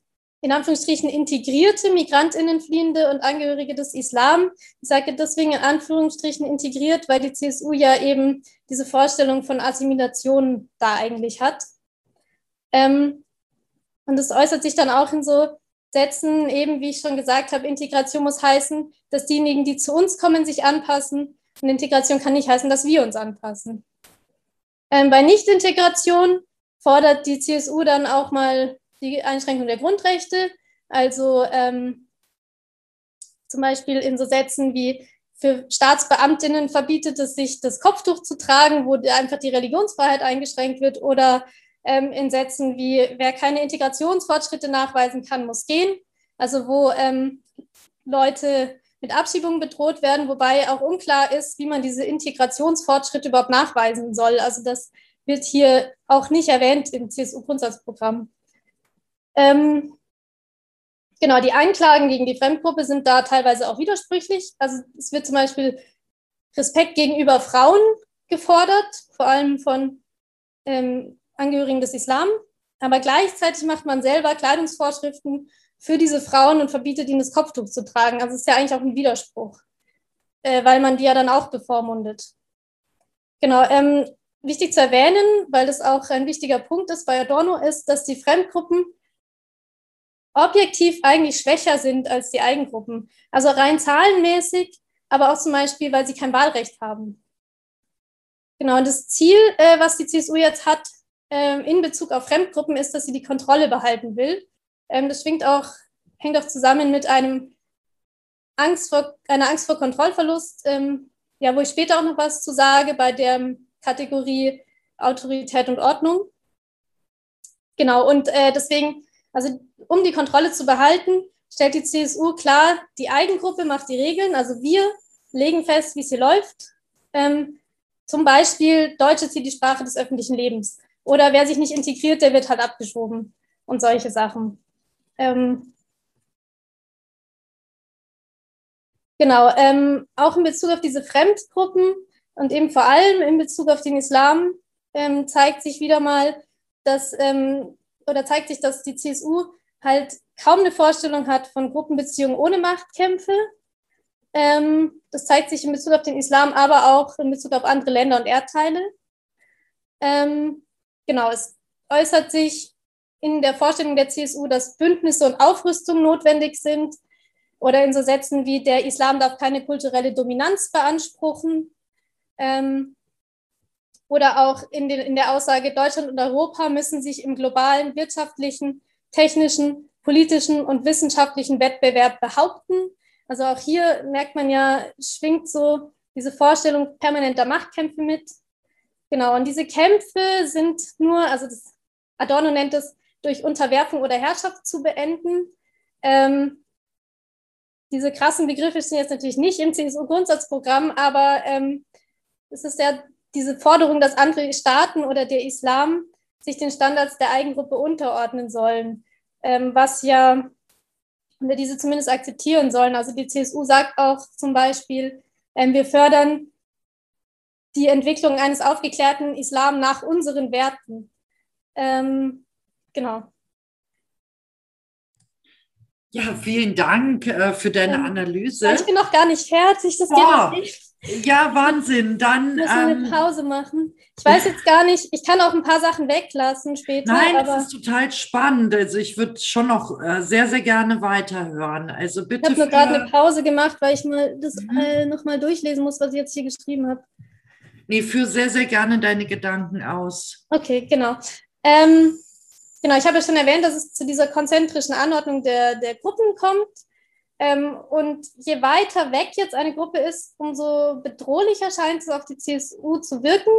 in Anführungsstrichen integrierte Migrantinnen, Fliehende und Angehörige des Islam. Ich sage deswegen in Anführungsstrichen integriert, weil die CSU ja eben diese Vorstellung von Assimilation da eigentlich hat. Ähm, Und das äußert sich dann auch in so Sätzen, eben wie ich schon gesagt habe, Integration muss heißen, dass diejenigen, die zu uns kommen, sich anpassen. Und Integration kann nicht heißen, dass wir uns anpassen. Ähm, bei Nichtintegration fordert die CSU dann auch mal die Einschränkung der Grundrechte. Also ähm, zum Beispiel in so Sätzen wie für Staatsbeamtinnen verbietet es sich, das Kopftuch zu tragen, wo einfach die Religionsfreiheit eingeschränkt wird oder ähm, in Sätzen wie, wer keine Integrationsfortschritte nachweisen kann, muss gehen. Also wo ähm, Leute mit Abschiebungen bedroht werden, wobei auch unklar ist, wie man diese Integrationsfortschritte überhaupt nachweisen soll. Also das wird hier auch nicht erwähnt im CSU-Grundsatzprogramm. Ähm, genau, die Einklagen gegen die Fremdgruppe sind da teilweise auch widersprüchlich. Also es wird zum Beispiel Respekt gegenüber Frauen gefordert, vor allem von ähm, Angehörigen des Islam. Aber gleichzeitig macht man selber Kleidungsvorschriften für diese Frauen und verbietet ihnen das Kopftuch zu tragen. Also es ist ja eigentlich auch ein Widerspruch, äh, weil man die ja dann auch bevormundet. Genau, ähm, wichtig zu erwähnen, weil das auch ein wichtiger Punkt ist bei Adorno, ist, dass die Fremdgruppen objektiv eigentlich schwächer sind als die Eigengruppen. Also rein zahlenmäßig, aber auch zum Beispiel, weil sie kein Wahlrecht haben. Genau, und das Ziel, äh, was die CSU jetzt hat, ähm, in Bezug auf Fremdgruppen ist, dass sie die Kontrolle behalten will. Ähm, das schwingt auch, hängt auch zusammen mit einem Angst vor, einer Angst vor Kontrollverlust, ähm, ja, wo ich später auch noch was zu sage bei der Kategorie Autorität und Ordnung. Genau, und äh, deswegen, also um die Kontrolle zu behalten, stellt die CSU klar, die Eigengruppe macht die Regeln, also wir legen fest, wie es hier läuft. Ähm, zum Beispiel Deutsch ist hier die Sprache des öffentlichen Lebens. Oder wer sich nicht integriert, der wird halt abgeschoben und solche Sachen. Ähm, genau, ähm, auch in Bezug auf diese Fremdgruppen und eben vor allem in Bezug auf den Islam ähm, zeigt sich wieder mal, dass ähm, oder zeigt sich, dass die CSU halt kaum eine Vorstellung hat von Gruppenbeziehungen ohne Machtkämpfe. Ähm, das zeigt sich in Bezug auf den Islam, aber auch in Bezug auf andere Länder und Erdteile. Ähm, genau, es äußert sich in der Vorstellung der CSU, dass Bündnisse und Aufrüstung notwendig sind oder in so Sätzen wie der Islam darf keine kulturelle Dominanz beanspruchen. Ähm, oder auch in, den, in der Aussage, Deutschland und Europa müssen sich im globalen wirtschaftlichen, technischen, politischen und wissenschaftlichen Wettbewerb behaupten. Also auch hier merkt man ja, schwingt so diese Vorstellung permanenter Machtkämpfe mit. Genau, und diese Kämpfe sind nur, also das, Adorno nennt es, durch Unterwerfung oder Herrschaft zu beenden. Ähm, diese krassen Begriffe stehen jetzt natürlich nicht im CSU-Grundsatzprogramm, aber ähm, es ist ja diese Forderung, dass andere Staaten oder der Islam sich den Standards der Eigengruppe unterordnen sollen, ähm, was ja wir diese zumindest akzeptieren sollen. Also die CSU sagt auch zum Beispiel, ähm, wir fördern die Entwicklung eines aufgeklärten Islam nach unseren Werten. Ähm, genau. Ja, vielen Dank äh, für deine ähm, Analyse. Ich bin noch gar nicht fertig. Das oh, geht nicht. Ja, Wahnsinn. Dann müssen wir ähm, eine Pause machen. Ich weiß jetzt gar nicht, ich kann auch ein paar Sachen weglassen später. Nein, aber das ist total spannend. Also ich würde schon noch äh, sehr, sehr gerne weiterhören. Also bitte. Ich habe nur gerade eine Pause gemacht, weil ich mal das mhm. äh, nochmal durchlesen muss, was ich jetzt hier geschrieben habe. Nee, führ sehr, sehr gerne deine Gedanken aus. Okay, genau. Ähm, genau, ich habe ja schon erwähnt, dass es zu dieser konzentrischen Anordnung der, der Gruppen kommt. Ähm, und je weiter weg jetzt eine Gruppe ist, umso bedrohlicher scheint es auf die CSU zu wirken.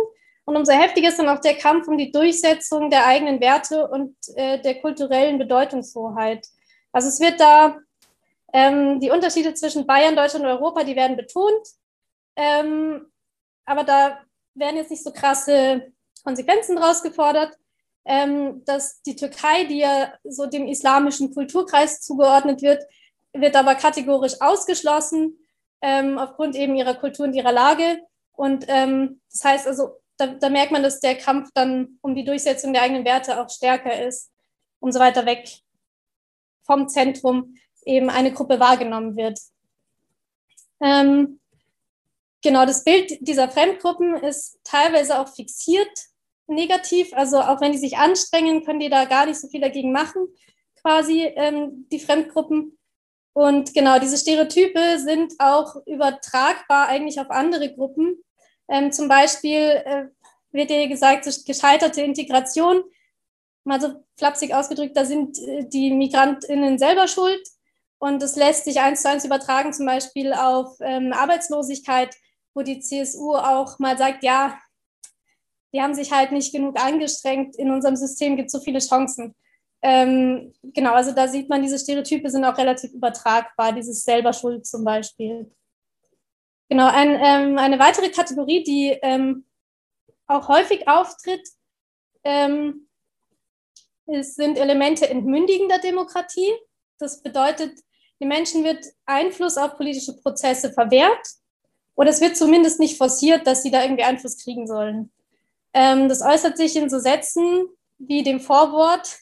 Und umso heftiger ist dann auch der Kampf um die Durchsetzung der eigenen Werte und äh, der kulturellen Bedeutungshoheit. Also es wird da ähm, die Unterschiede zwischen Bayern, Deutschland und Europa, die werden betont. Ähm, aber da werden jetzt nicht so krasse Konsequenzen draus gefordert, ähm, dass die Türkei, die ja so dem islamischen Kulturkreis zugeordnet wird, wird aber kategorisch ausgeschlossen ähm, aufgrund eben ihrer Kultur und ihrer Lage. Und ähm, das heißt also, da, da, merkt man, dass der Kampf dann um die Durchsetzung der eigenen Werte auch stärker ist, umso weiter weg vom Zentrum eben eine Gruppe wahrgenommen wird. Ähm, Genau, das Bild dieser Fremdgruppen ist teilweise auch fixiert. negativ. Also auch wenn die sich anstrengen, können die da gar nicht so viel dagegen machen, quasi ähm, die Fremdgruppen. Und genau, diese Stereotype sind auch übertragbar eigentlich auf andere Gruppen. Ähm, zum Beispiel äh, wird dir gesagt, gescheiterte Integration, mal so flapsig ausgedrückt, da sind äh, die MigrantInnen selber schuld. Und das lässt sich eins zu eins übertragen, zum Beispiel auf ähm, Arbeitslosigkeit, wo die CSU auch mal sagt, ja, die haben sich halt nicht genug angestrengt, in unserem System gibt es so viele Chancen. Ähm, genau, also da sieht man, diese Stereotype sind auch relativ übertragbar, dieses selber Schuld zum Beispiel. Genau, ein, ähm, eine weitere Kategorie, die ähm, auch häufig auftritt, ähm, es sind Elemente entmündigender Demokratie. Das bedeutet, den Menschen wird Einfluss auf politische Prozesse verwehrt oder es wird zumindest nicht forciert, dass sie da irgendwie Einfluss kriegen sollen. Ähm, das äußert sich in so Sätzen wie dem Vorwort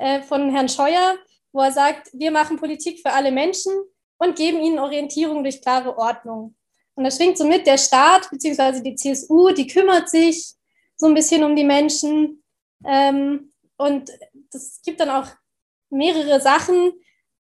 äh, von Herrn Scheuer, wo er sagt, wir machen Politik für alle Menschen und geben ihnen Orientierung durch klare Ordnung. Und da schwingt so mit, der Staat bzw. die CSU, die kümmert sich so ein bisschen um die Menschen. Ähm, und es gibt dann auch mehrere Sachen,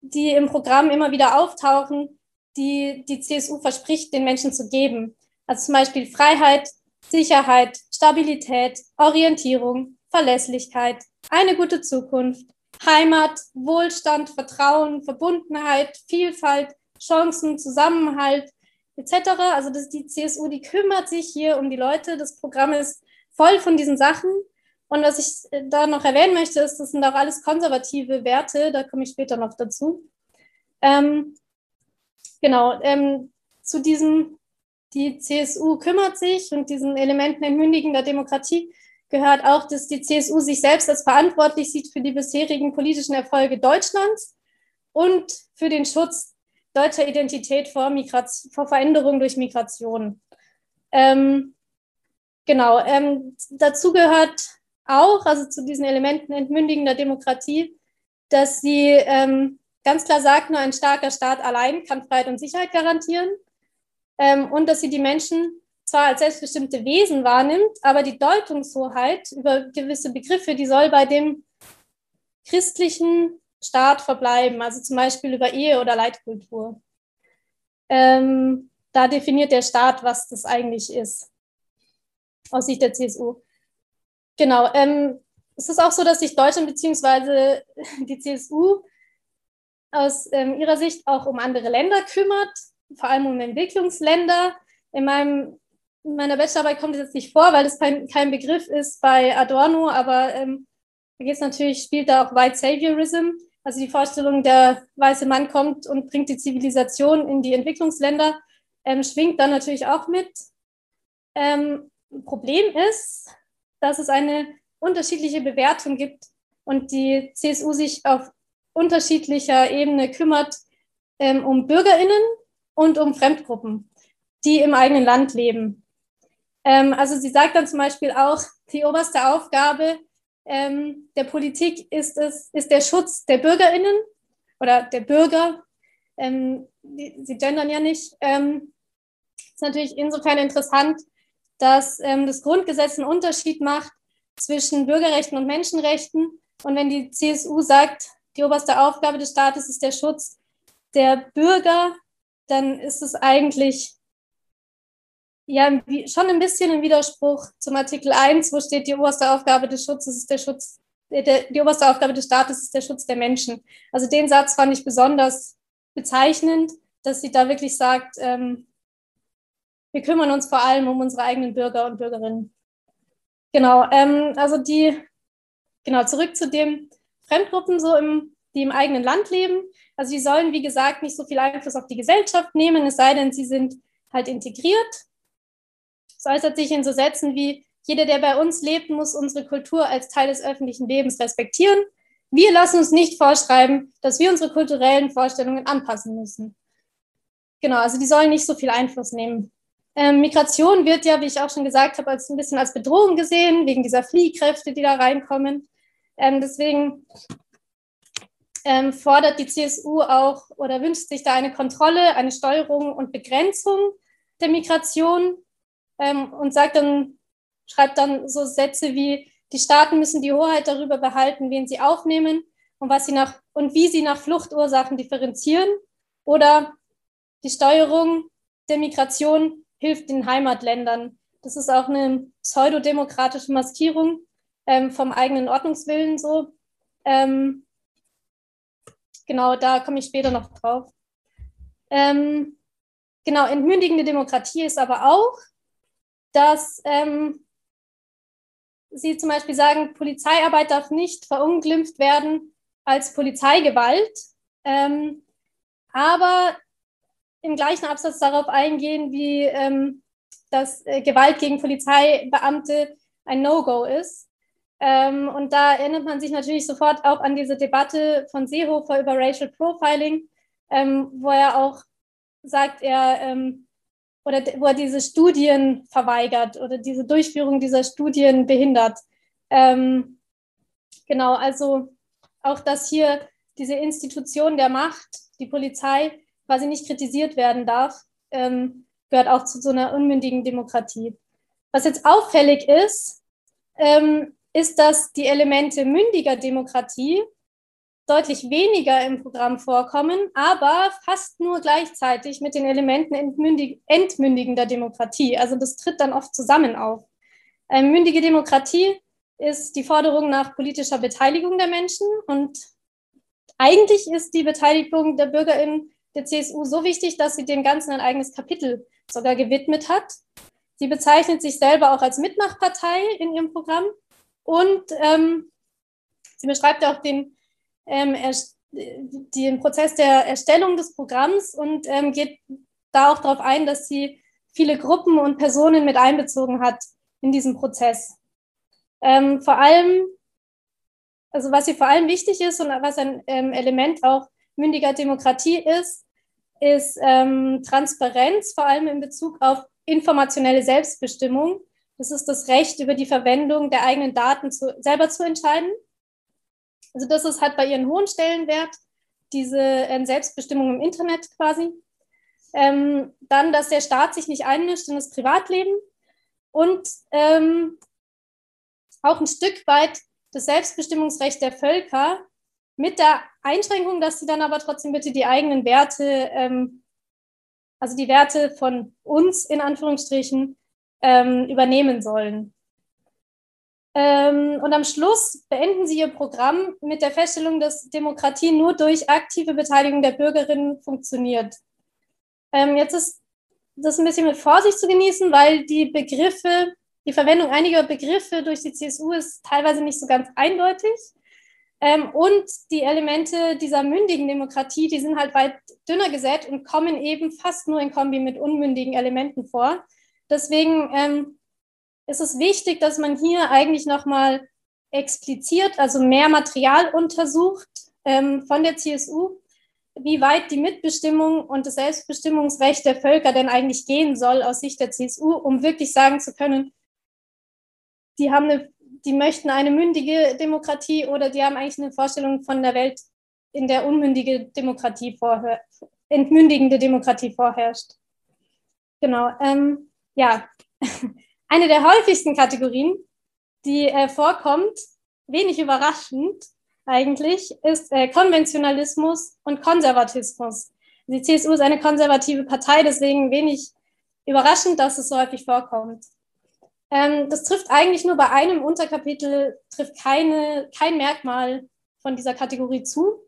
die im Programm immer wieder auftauchen, die die CSU verspricht, den Menschen zu geben. Also zum Beispiel Freiheit, Sicherheit, Stabilität, Orientierung, Verlässlichkeit, eine gute Zukunft, Heimat, Wohlstand, Vertrauen, Verbundenheit, Vielfalt, Chancen, Zusammenhalt etc. Also das, die CSU, die kümmert sich hier um die Leute. Das Programm ist voll von diesen Sachen. Und was ich äh, da noch erwähnen möchte, ist, das sind auch alles konservative Werte, da komme ich später noch dazu. Ähm, genau, ähm, zu diesem, die CSU kümmert sich und diesen Elementen entmündigender Demokratie gehört auch, dass die CSU sich selbst als verantwortlich sieht für die bisherigen politischen Erfolge Deutschlands und für den Schutz deutscher Identität vor, Migration, vor Veränderung durch Migration. Ähm, genau, ähm, dazu gehört auch, also zu diesen Elementen entmündigender Demokratie, dass sie ähm, ganz klar sagt, nur ein starker Staat allein kann Freiheit und Sicherheit garantieren ähm, und dass sie die Menschen zwar als selbstbestimmte Wesen wahrnimmt, aber die Deutungshoheit über gewisse Begriffe, die soll bei dem christlichen Staat verbleiben, also zum Beispiel über Ehe oder Leitkultur. Ähm, da definiert der Staat, was das eigentlich ist, aus Sicht der CSU. Genau. Ähm, es ist auch so, dass sich Deutschland bzw. die CSU aus ähm, ihrer Sicht auch um andere Länder kümmert, vor allem um Entwicklungsländer. In meinem in meiner Bachelorarbeit kommt es jetzt nicht vor, weil es kein, kein Begriff ist bei Adorno, aber ähm, da geht es natürlich, spielt da auch White Saviorism, also die Vorstellung, der weiße Mann kommt und bringt die Zivilisation in die Entwicklungsländer, ähm, schwingt dann natürlich auch mit. Ähm, Problem ist, dass es eine unterschiedliche Bewertung gibt und die CSU sich auf unterschiedlicher Ebene kümmert ähm, um Bürgerinnen und um Fremdgruppen, die im eigenen Land leben. Ähm, also sie sagt dann zum Beispiel auch, die oberste Aufgabe ähm, der Politik ist es, ist der Schutz der BürgerInnen oder der Bürger. Ähm, die, sie gendern ja nicht. Ähm, ist natürlich insofern interessant, dass ähm, das Grundgesetz einen Unterschied macht zwischen Bürgerrechten und Menschenrechten. Und wenn die CSU sagt, die oberste Aufgabe des Staates ist der Schutz der Bürger, dann ist es eigentlich ja schon ein bisschen im Widerspruch zum Artikel 1, wo steht, die oberste Aufgabe des Schutzes ist der Schutz, äh, der, die oberste Aufgabe des Staates ist der Schutz der Menschen. Also den Satz fand ich besonders bezeichnend, dass sie da wirklich sagt, ähm, wir kümmern uns vor allem um unsere eigenen Bürger und Bürgerinnen. Genau, ähm, also die, genau, zurück zu den Fremdgruppen, so im, die im eigenen Land leben. Also die sollen, wie gesagt, nicht so viel Einfluss auf die Gesellschaft nehmen, es sei denn, sie sind halt integriert es äußert sich in so Sätzen wie, jeder, der bei uns lebt, muss unsere Kultur als Teil des öffentlichen Lebens respektieren. Wir lassen uns nicht vorschreiben, dass wir unsere kulturellen Vorstellungen anpassen müssen. Genau, also die sollen nicht so viel Einfluss nehmen. Ähm, Migration wird ja, wie ich auch schon gesagt habe, als ein bisschen als Bedrohung gesehen, wegen dieser Fliehkräfte, die da reinkommen. Ähm, deswegen ähm, fordert die CSU auch oder wünscht sich da eine Kontrolle, eine Steuerung und Begrenzung der Migration ähm, und sagt dann schreibt dann so Sätze wie, die Staaten müssen die Hoheit darüber behalten, wen sie aufnehmen und, was sie nach, und wie sie nach Fluchtursachen differenzieren. Oder die Steuerung der Migration hilft den Heimatländern. Das ist auch eine pseudodemokratische Maskierung ähm, vom eigenen Ordnungswillen so. Ähm, genau, da komme ich später noch drauf. Ähm, genau, entmündigende Demokratie ist aber auch, dass ähm, Sie zum Beispiel sagen, Polizeiarbeit darf nicht verunglimpft werden als Polizeigewalt, ähm, aber im gleichen Absatz darauf eingehen, wie ähm, dass äh, Gewalt gegen Polizeibeamte ein No-Go ist. Ähm, und da erinnert man sich natürlich sofort auch an diese Debatte von Seehofer über Racial Profiling, ähm, wo er auch sagt, er ähm, oder wo er diese Studien verweigert oder diese Durchführung dieser Studien behindert. Ähm, genau, also auch, dass hier diese Institution der Macht, die Polizei, quasi nicht kritisiert werden darf, ähm, gehört auch zu so einer unmündigen Demokratie. Was jetzt auffällig ist, ähm, ist, dass die Elemente mündiger Demokratie deutlich weniger im Programm vorkommen, aber fast nur gleichzeitig mit den Elementen entmündig entmündigender Demokratie. Also das tritt dann oft zusammen auf. Ähm, mündige Demokratie ist die Forderung nach politischer Beteiligung der Menschen und eigentlich ist die Beteiligung der BürgerInnen der CSU so wichtig, dass sie dem Ganzen ein eigenes Kapitel sogar gewidmet hat. Sie bezeichnet sich selber auch als Mitmachpartei in ihrem Programm und ähm, sie beschreibt auch den, ähm, den Prozess der Erstellung des Programms und ähm, geht da auch darauf ein, dass sie viele Gruppen und Personen mit einbezogen hat in diesem Prozess. Ähm, vor allem, also was ihr vor allem wichtig ist und was ein ähm, Element auch mündiger Demokratie ist, ist ähm, Transparenz, vor allem in Bezug auf informationelle Selbstbestimmung. Das ist das Recht, über die Verwendung der eigenen Daten zu, selber zu entscheiden. Also das ist, hat bei ihren hohen Stellenwert, diese ähm, Selbstbestimmung im Internet quasi. Ähm, dann, dass der Staat sich nicht einmischt in das Privatleben und ähm, auch ein Stück weit das Selbstbestimmungsrecht der Völker mit der Einschränkung, dass sie dann aber trotzdem bitte die eigenen Werte, ähm, also die Werte von uns in Anführungsstrichen, ähm, übernehmen sollen. Ähm, und am Schluss beenden sie ihr Programm mit der Feststellung, dass Demokratie nur durch aktive Beteiligung der Bürgerinnen funktioniert. Ähm, jetzt ist das ein bisschen mit Vorsicht zu genießen, weil die Begriffe, die Verwendung einiger Begriffe durch die CSU ist teilweise nicht so ganz eindeutig. Ähm, und die Elemente dieser mündigen Demokratie, die sind halt weit dünner gesät und kommen eben fast nur in Kombi mit unmündigen Elementen vor. Deswegen ist es wichtig, dass man hier eigentlich nochmal expliziert, also mehr Material untersucht ähm, von der CSU, wie weit die Mitbestimmung und das Selbstbestimmungsrecht der Völker denn eigentlich gehen soll aus Sicht der CSU, um wirklich sagen zu können, die haben eine die möchten eine mündige Demokratie oder die haben eigentlich eine Vorstellung von der Welt, in der unmündige Demokratie vorher, entmündigende Demokratie vorherrscht. Genau. Ähm, ja, eine der häufigsten Kategorien, die äh, vorkommt, wenig überraschend eigentlich, ist äh, Konventionalismus und Konservatismus. Die CSU ist eine konservative Partei, deswegen wenig überraschend, dass es so häufig vorkommt. Ähm, das trifft eigentlich nur bei einem Unterkapitel, trifft keine, kein Merkmal von dieser Kategorie zu.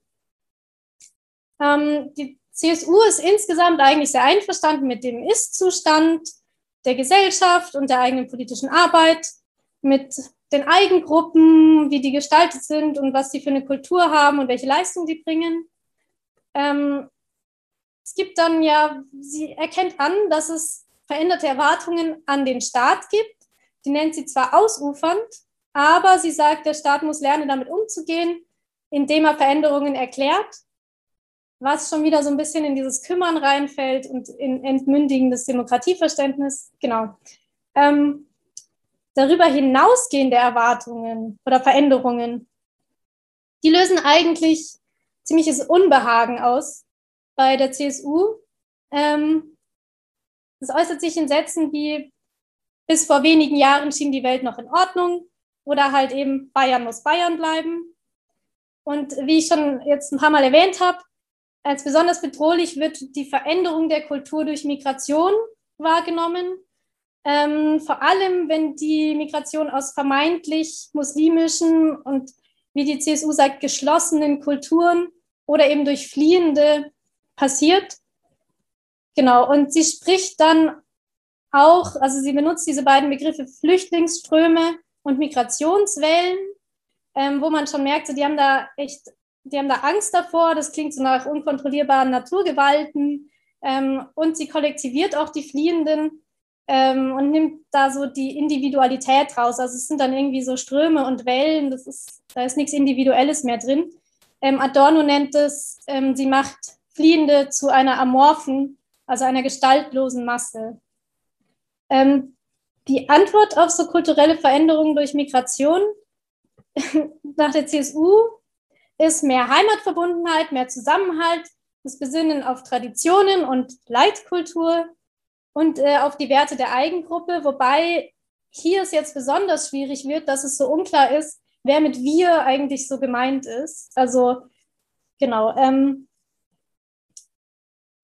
Ähm, die CSU ist insgesamt eigentlich sehr einverstanden mit dem Ist-Zustand der Gesellschaft und der eigenen politischen Arbeit, mit den Eigengruppen, wie die gestaltet sind und was sie für eine Kultur haben und welche Leistung sie bringen. Ähm, es gibt dann ja, sie erkennt an, dass es veränderte Erwartungen an den Staat gibt die nennt sie zwar ausufernd, aber sie sagt, der Staat muss lernen, damit umzugehen, indem er Veränderungen erklärt, was schon wieder so ein bisschen in dieses Kümmern reinfällt und in entmündigendes Demokratieverständnis. Genau. Ähm, darüber hinausgehende Erwartungen oder Veränderungen, die lösen eigentlich ziemliches Unbehagen aus bei der CSU. Ähm, das äußert sich in Sätzen wie, bis vor wenigen Jahren schien die Welt noch in Ordnung oder halt eben Bayern muss Bayern bleiben. Und wie ich schon jetzt ein paar Mal erwähnt habe, als besonders bedrohlich wird die Veränderung der Kultur durch Migration wahrgenommen. Ähm, vor allem, wenn die Migration aus vermeintlich muslimischen und, wie die CSU sagt, geschlossenen Kulturen oder eben durch Fliehende passiert. Genau, und sie spricht dann auch, also sie benutzt diese beiden Begriffe Flüchtlingsströme und Migrationswellen, ähm, wo man schon merkt, die haben da echt, die haben da Angst davor, das klingt so nach unkontrollierbaren Naturgewalten ähm, und sie kollektiviert auch die Fliehenden ähm, und nimmt da so die Individualität raus. Also es sind dann irgendwie so Ströme und Wellen, das ist, da ist nichts Individuelles mehr drin. Ähm, Adorno nennt es, ähm, sie macht Fliehende zu einer amorphen, also einer gestaltlosen Masse. Ähm, die Antwort auf so kulturelle Veränderungen durch Migration nach der CSU ist mehr Heimatverbundenheit, mehr Zusammenhalt, das Besinnen auf Traditionen und Leitkultur und äh, auf die Werte der Eigengruppe, wobei hier es jetzt besonders schwierig wird, dass es so unklar ist, wer mit wir eigentlich so gemeint ist. Also genau. Ähm,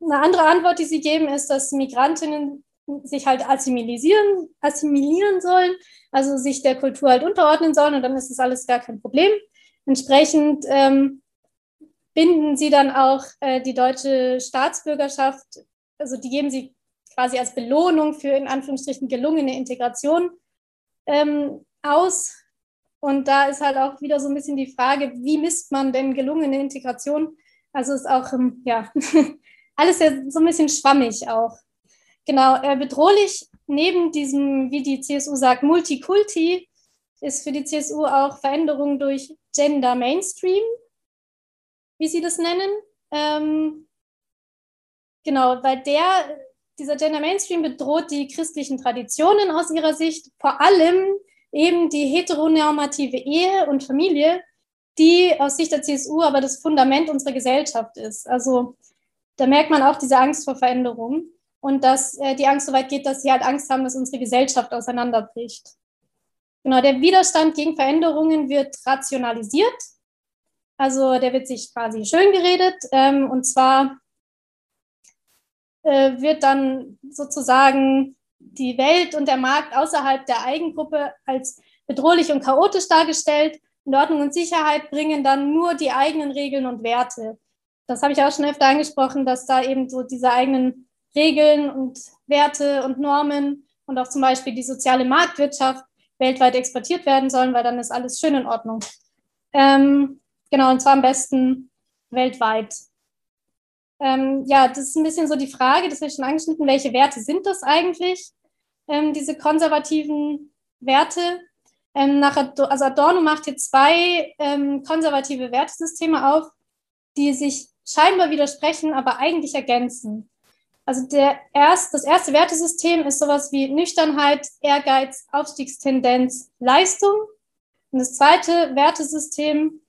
eine andere Antwort, die sie geben, ist, dass Migrantinnen sich halt assimilisieren, assimilieren sollen, also sich der Kultur halt unterordnen sollen und dann ist das alles gar kein Problem. Entsprechend ähm, binden sie dann auch äh, die deutsche Staatsbürgerschaft, also die geben sie quasi als Belohnung für in Anführungsstrichen gelungene Integration ähm, aus. Und da ist halt auch wieder so ein bisschen die Frage, wie misst man denn gelungene Integration? Also ist auch, ähm, ja, alles ja so ein bisschen schwammig auch. Genau, äh, bedrohlich neben diesem, wie die CSU sagt, Multikulti, ist für die CSU auch Veränderung durch Gender Mainstream, wie sie das nennen. Ähm, genau, weil der, dieser Gender Mainstream bedroht die christlichen Traditionen aus ihrer Sicht, vor allem eben die heteronormative Ehe und Familie, die aus Sicht der CSU aber das Fundament unserer Gesellschaft ist. Also da merkt man auch diese Angst vor Veränderung und dass äh, die Angst so weit geht, dass sie halt Angst haben, dass unsere Gesellschaft auseinanderbricht. Genau, der Widerstand gegen Veränderungen wird rationalisiert. Also der wird sich quasi schön geredet. Ähm, und zwar äh, wird dann sozusagen die Welt und der Markt außerhalb der Eigengruppe als bedrohlich und chaotisch dargestellt. Und Ordnung und Sicherheit bringen dann nur die eigenen Regeln und Werte. Das habe ich auch schon öfter angesprochen, dass da eben so diese eigenen Regeln und Werte und Normen und auch zum Beispiel die soziale Marktwirtschaft weltweit exportiert werden sollen, weil dann ist alles schön in Ordnung. Ähm, genau, und zwar am besten weltweit. Ähm, ja, das ist ein bisschen so die Frage, das habe ich schon angeschnitten, welche Werte sind das eigentlich, ähm, diese konservativen Werte? Ähm, nach Adorno, also Adorno macht hier zwei ähm, konservative Wertesysteme auf, die sich scheinbar widersprechen, aber eigentlich ergänzen. Also der erst, das erste Wertesystem ist sowas wie Nüchternheit, Ehrgeiz, Aufstiegstendenz, Leistung. Und das zweite Wertesystem,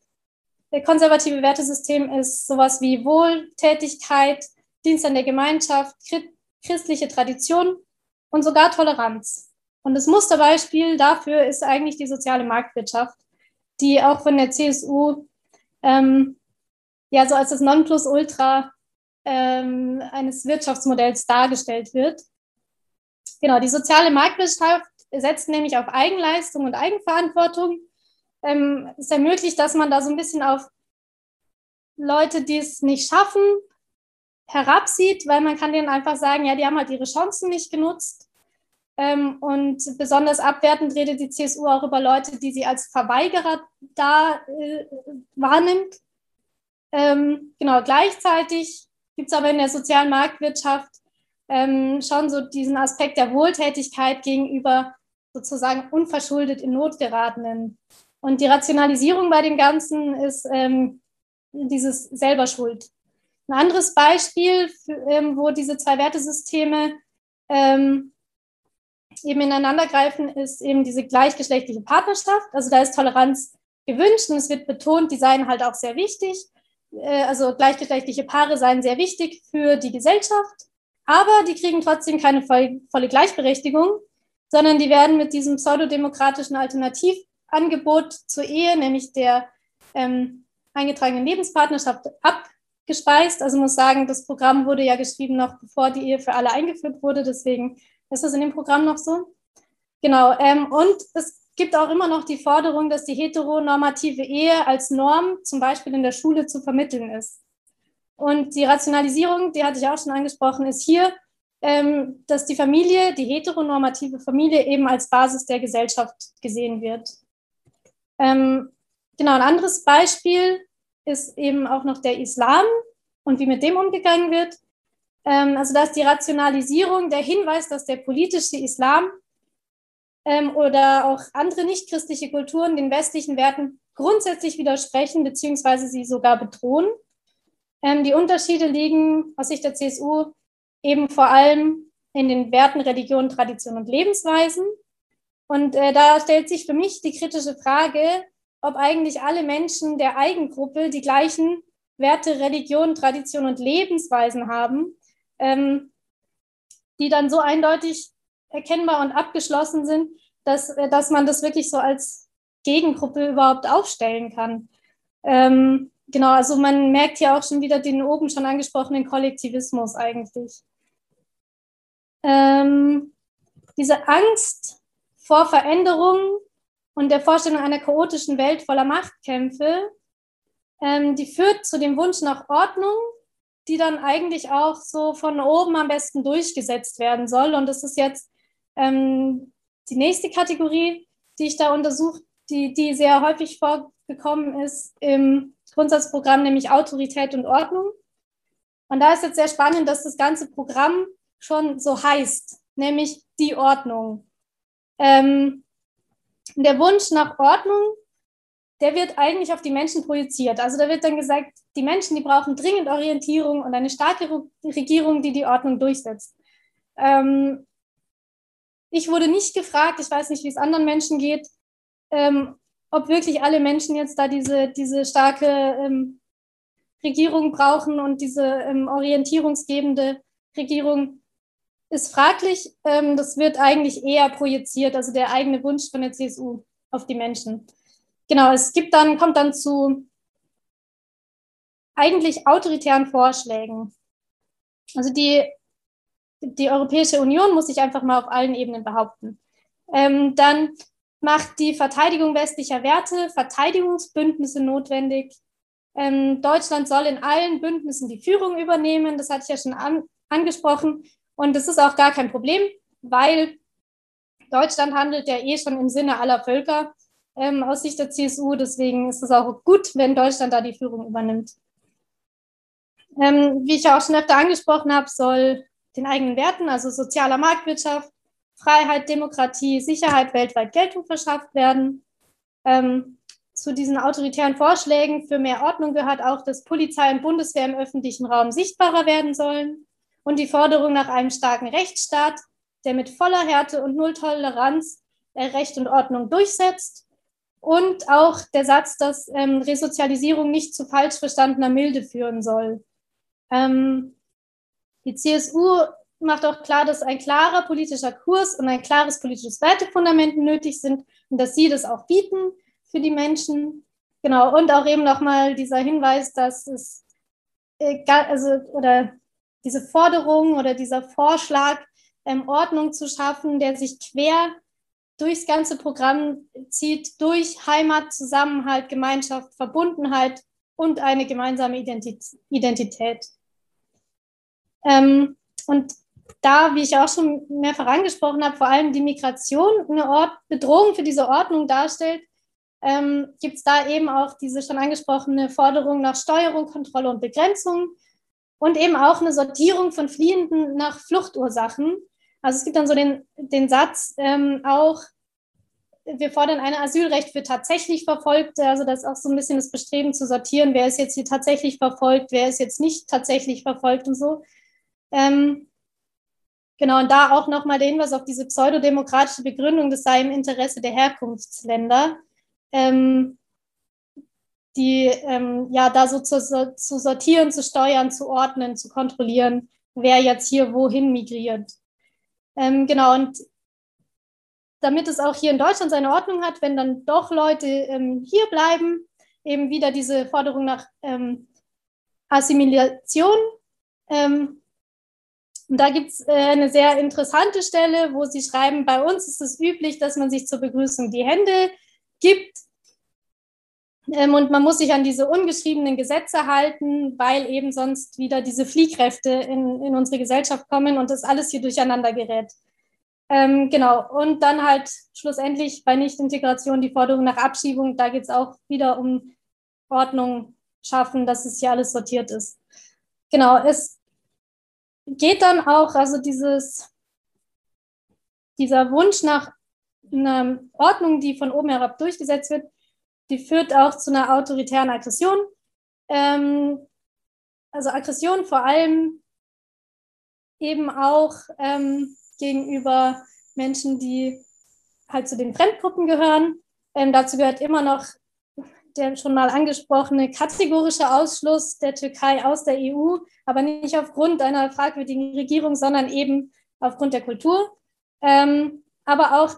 der konservative Wertesystem ist sowas wie Wohltätigkeit, Dienst an der Gemeinschaft, christliche Tradition und sogar Toleranz. Und das Musterbeispiel dafür ist eigentlich die soziale Marktwirtschaft, die auch von der CSU ähm, ja so als das Nonplusultra ähm, eines Wirtschaftsmodells dargestellt wird. Genau, die soziale Marktwirtschaft setzt nämlich auf Eigenleistung und Eigenverantwortung. Ähm, es ermöglicht, dass man da so ein bisschen auf Leute, die es nicht schaffen, herabsieht, weil man kann denen einfach sagen, ja, die haben halt ihre Chancen nicht genutzt. Ähm, und besonders abwertend redet die CSU auch über Leute, die sie als Verweigerer da äh, wahrnimmt. Ähm, genau, gleichzeitig gibt es aber in der sozialen Marktwirtschaft ähm, schon so diesen Aspekt der Wohltätigkeit gegenüber sozusagen unverschuldet in Not geratenen. Und die Rationalisierung bei dem Ganzen ist ähm, dieses Selberschuld. Ein anderes Beispiel, für, ähm, wo diese zwei Wertesysteme ähm, eben ineinandergreifen, ist eben diese gleichgeschlechtliche Partnerschaft. Also da ist Toleranz gewünscht und es wird betont, die seien halt auch sehr wichtig. Äh, also gleichgeschlechtliche Paare seien sehr wichtig für die Gesellschaft, aber die kriegen trotzdem keine voll, volle Gleichberechtigung, sondern die werden mit diesem pseudodemokratischen Alternativangebot zur Ehe, nämlich der ähm, eingetragenen Lebenspartnerschaft, abgespeist. Also muss sagen, das Programm wurde ja geschrieben noch bevor die Ehe für alle eingeführt wurde, deswegen ist das in dem Programm noch so. Genau, ähm, und es gibt auch immer noch die Forderung, dass die heteronormative Ehe als Norm zum Beispiel in der Schule zu vermitteln ist. Und die Rationalisierung, die hatte ich auch schon angesprochen, ist hier, ähm, dass die Familie, die heteronormative Familie eben als Basis der Gesellschaft gesehen wird. Ähm, genau, ein anderes Beispiel ist eben auch noch der Islam und wie mit dem umgegangen wird. Ähm, also dass die Rationalisierung, der Hinweis, dass der politische Islam ähm, oder auch andere nichtchristliche Kulturen den westlichen Werten grundsätzlich widersprechen bzw. sie sogar bedrohen. Ähm, die Unterschiede liegen aus Sicht der CSU eben vor allem in den Werten Religion, Tradition und Lebensweisen. Und äh, da stellt sich für mich die kritische Frage, ob eigentlich alle Menschen der Eigengruppe die gleichen Werte, Religion, Tradition und Lebensweisen haben, ähm, die dann so eindeutig erkennbar und abgeschlossen sind, dass, äh, dass man das wirklich so als Gegengruppe überhaupt aufstellen kann. Ähm, genau, also man merkt hier auch schon wieder den oben schon angesprochenen Kollektivismus eigentlich. Ähm, diese Angst vor Veränderungen und der Vorstellung einer chaotischen Welt voller Machtkämpfe, ähm, die führt zu dem Wunsch nach Ordnung, die dann eigentlich auch so von oben am besten durchgesetzt werden soll. Und das ist jetzt ähm, die nächste Kategorie, die ich da untersuche, die, die sehr häufig vorgekommen ist im Grundsatzprogramm, nämlich Autorität und Ordnung. Und da ist jetzt sehr spannend, dass das ganze Programm schon so heißt, nämlich die Ordnung. Ähm, der Wunsch nach Ordnung, der wird eigentlich auf die Menschen projiziert. Also da wird dann gesagt, die Menschen, die brauchen dringend Orientierung und eine starke Regierung, die die Ordnung durchsetzt. Ähm, ich wurde nicht gefragt, ich weiß nicht, wie es anderen Menschen geht, ähm, ob wirklich alle Menschen jetzt da diese, diese starke ähm, Regierung brauchen und diese ähm, orientierungsgebende Regierung ist fraglich. Ähm, das wird eigentlich eher projiziert, also der eigene Wunsch von der CSU auf die Menschen. Genau, es gibt dann, kommt dann zu eigentlich autoritären Vorschlägen. Also die die Europäische Union muss sich einfach mal auf allen Ebenen behaupten. Ähm, dann macht die Verteidigung westlicher Werte Verteidigungsbündnisse notwendig. Ähm, Deutschland soll in allen Bündnissen die Führung übernehmen, das hatte ich ja schon an, angesprochen. Und das ist auch gar kein Problem, weil Deutschland handelt ja eh schon im Sinne aller Völker ähm, aus Sicht der CSU. Deswegen ist es auch gut, wenn Deutschland da die Führung übernimmt. Ähm, wie ich ja auch schon öfter angesprochen habe, soll den eigenen Werten, also sozialer Marktwirtschaft, Freiheit, Demokratie, Sicherheit weltweit Geltung verschafft werden. Ähm, zu diesen autoritären Vorschlägen für mehr Ordnung gehört auch, dass Polizei und Bundeswehr im öffentlichen Raum sichtbarer werden sollen und die Forderung nach einem starken Rechtsstaat, der mit voller Härte und Nulltoleranz Recht und Ordnung durchsetzt. Und auch der Satz, dass ähm, Resozialisierung nicht zu falsch verstandener Milde führen soll. Ähm, die CSU macht auch klar, dass ein klarer politischer Kurs und ein klares politisches Wertefundament nötig sind und dass sie das auch bieten für die Menschen. Genau, und auch eben nochmal dieser Hinweis, dass es, also, oder diese Forderung oder dieser Vorschlag, ähm, Ordnung zu schaffen, der sich quer durchs ganze Programm zieht, durch Heimat, Zusammenhalt, Gemeinschaft, Verbundenheit und eine gemeinsame Identität. Ähm, und da, wie ich auch schon mehrfach angesprochen habe, vor allem die Migration eine Ort Bedrohung für diese Ordnung darstellt, ähm, gibt es da eben auch diese schon angesprochene Forderung nach Steuerung, Kontrolle und Begrenzung und eben auch eine Sortierung von Fliehenden nach Fluchtursachen. Also es gibt dann so den, den Satz ähm, auch, wir fordern ein Asylrecht für tatsächlich Verfolgte. Also das ist auch so ein bisschen das Bestreben zu sortieren, wer ist jetzt hier tatsächlich verfolgt, wer ist jetzt nicht tatsächlich verfolgt und so. Ähm, genau, und da auch nochmal der Hinweis auf diese pseudodemokratische Begründung, das sei im Interesse der Herkunftsländer, ähm, die ähm, ja da so zu, zu sortieren, zu steuern, zu ordnen, zu kontrollieren, wer jetzt hier wohin migriert. Ähm, genau, und damit es auch hier in Deutschland seine Ordnung hat, wenn dann doch Leute ähm, hier bleiben, eben wieder diese Forderung nach ähm, Assimilation. Und da gibt es äh, eine sehr interessante Stelle, wo sie schreiben, bei uns ist es üblich, dass man sich zur Begrüßung die Hände gibt. Ähm, und man muss sich an diese ungeschriebenen Gesetze halten, weil eben sonst wieder diese Fliehkräfte in, in unsere Gesellschaft kommen und das alles hier durcheinander gerät. Ähm, genau, und dann halt schlussendlich bei Nichtintegration die Forderung nach Abschiebung. Da geht es auch wieder um Ordnung schaffen, dass es hier alles sortiert ist. Genau, es geht dann auch, also dieses, dieser Wunsch nach einer Ordnung, die von oben herab durchgesetzt wird, die führt auch zu einer autoritären Aggression. Ähm, also Aggression vor allem eben auch ähm, gegenüber Menschen, die halt zu den Fremdgruppen gehören. Ähm, dazu gehört immer noch der schon mal angesprochene kategorische Ausschluss der Türkei aus der EU, aber nicht aufgrund einer fragwürdigen Regierung, sondern eben aufgrund der Kultur. Ähm, aber auch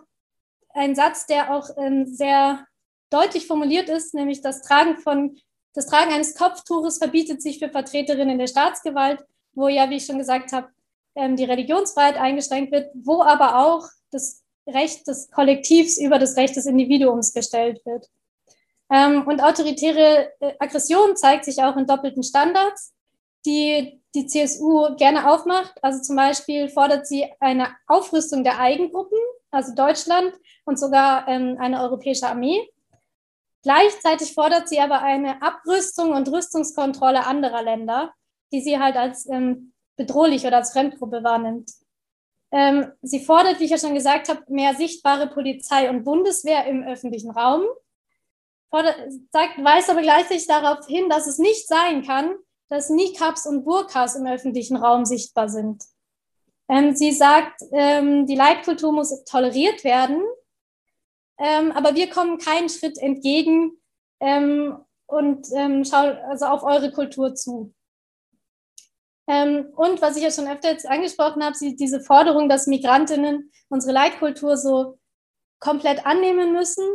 ein Satz, der auch ähm, sehr deutlich formuliert ist, nämlich das Tragen von das Tragen eines Kopftuches verbietet sich für Vertreterinnen der Staatsgewalt, wo ja, wie ich schon gesagt habe, ähm, die Religionsfreiheit eingeschränkt wird, wo aber auch das Recht des Kollektivs über das Recht des Individuums gestellt wird. Ähm, und autoritäre äh, Aggression zeigt sich auch in doppelten Standards, die die CSU gerne aufmacht. Also zum Beispiel fordert sie eine Aufrüstung der Eigengruppen, also Deutschland und sogar ähm, eine europäische Armee. Gleichzeitig fordert sie aber eine Abrüstung und Rüstungskontrolle anderer Länder, die sie halt als ähm, bedrohlich oder als Fremdgruppe wahrnimmt. Ähm, sie fordert, wie ich ja schon gesagt habe, mehr sichtbare Polizei und Bundeswehr im öffentlichen Raum. Fordert, sagt, weist aber gleichzeitig darauf hin, dass es nicht sein kann, dass Nikabs und Burkas im öffentlichen Raum sichtbar sind. Ähm, sie sagt, ähm, die Leitkultur muss toleriert werden, ähm, aber wir kommen keinen Schritt entgegen ähm, und ähm, schauen also auf eure Kultur zu. Ähm, und was ich ja schon öfter jetzt angesprochen habe, diese Forderung, dass Migrantinnen unsere Leitkultur so komplett annehmen müssen.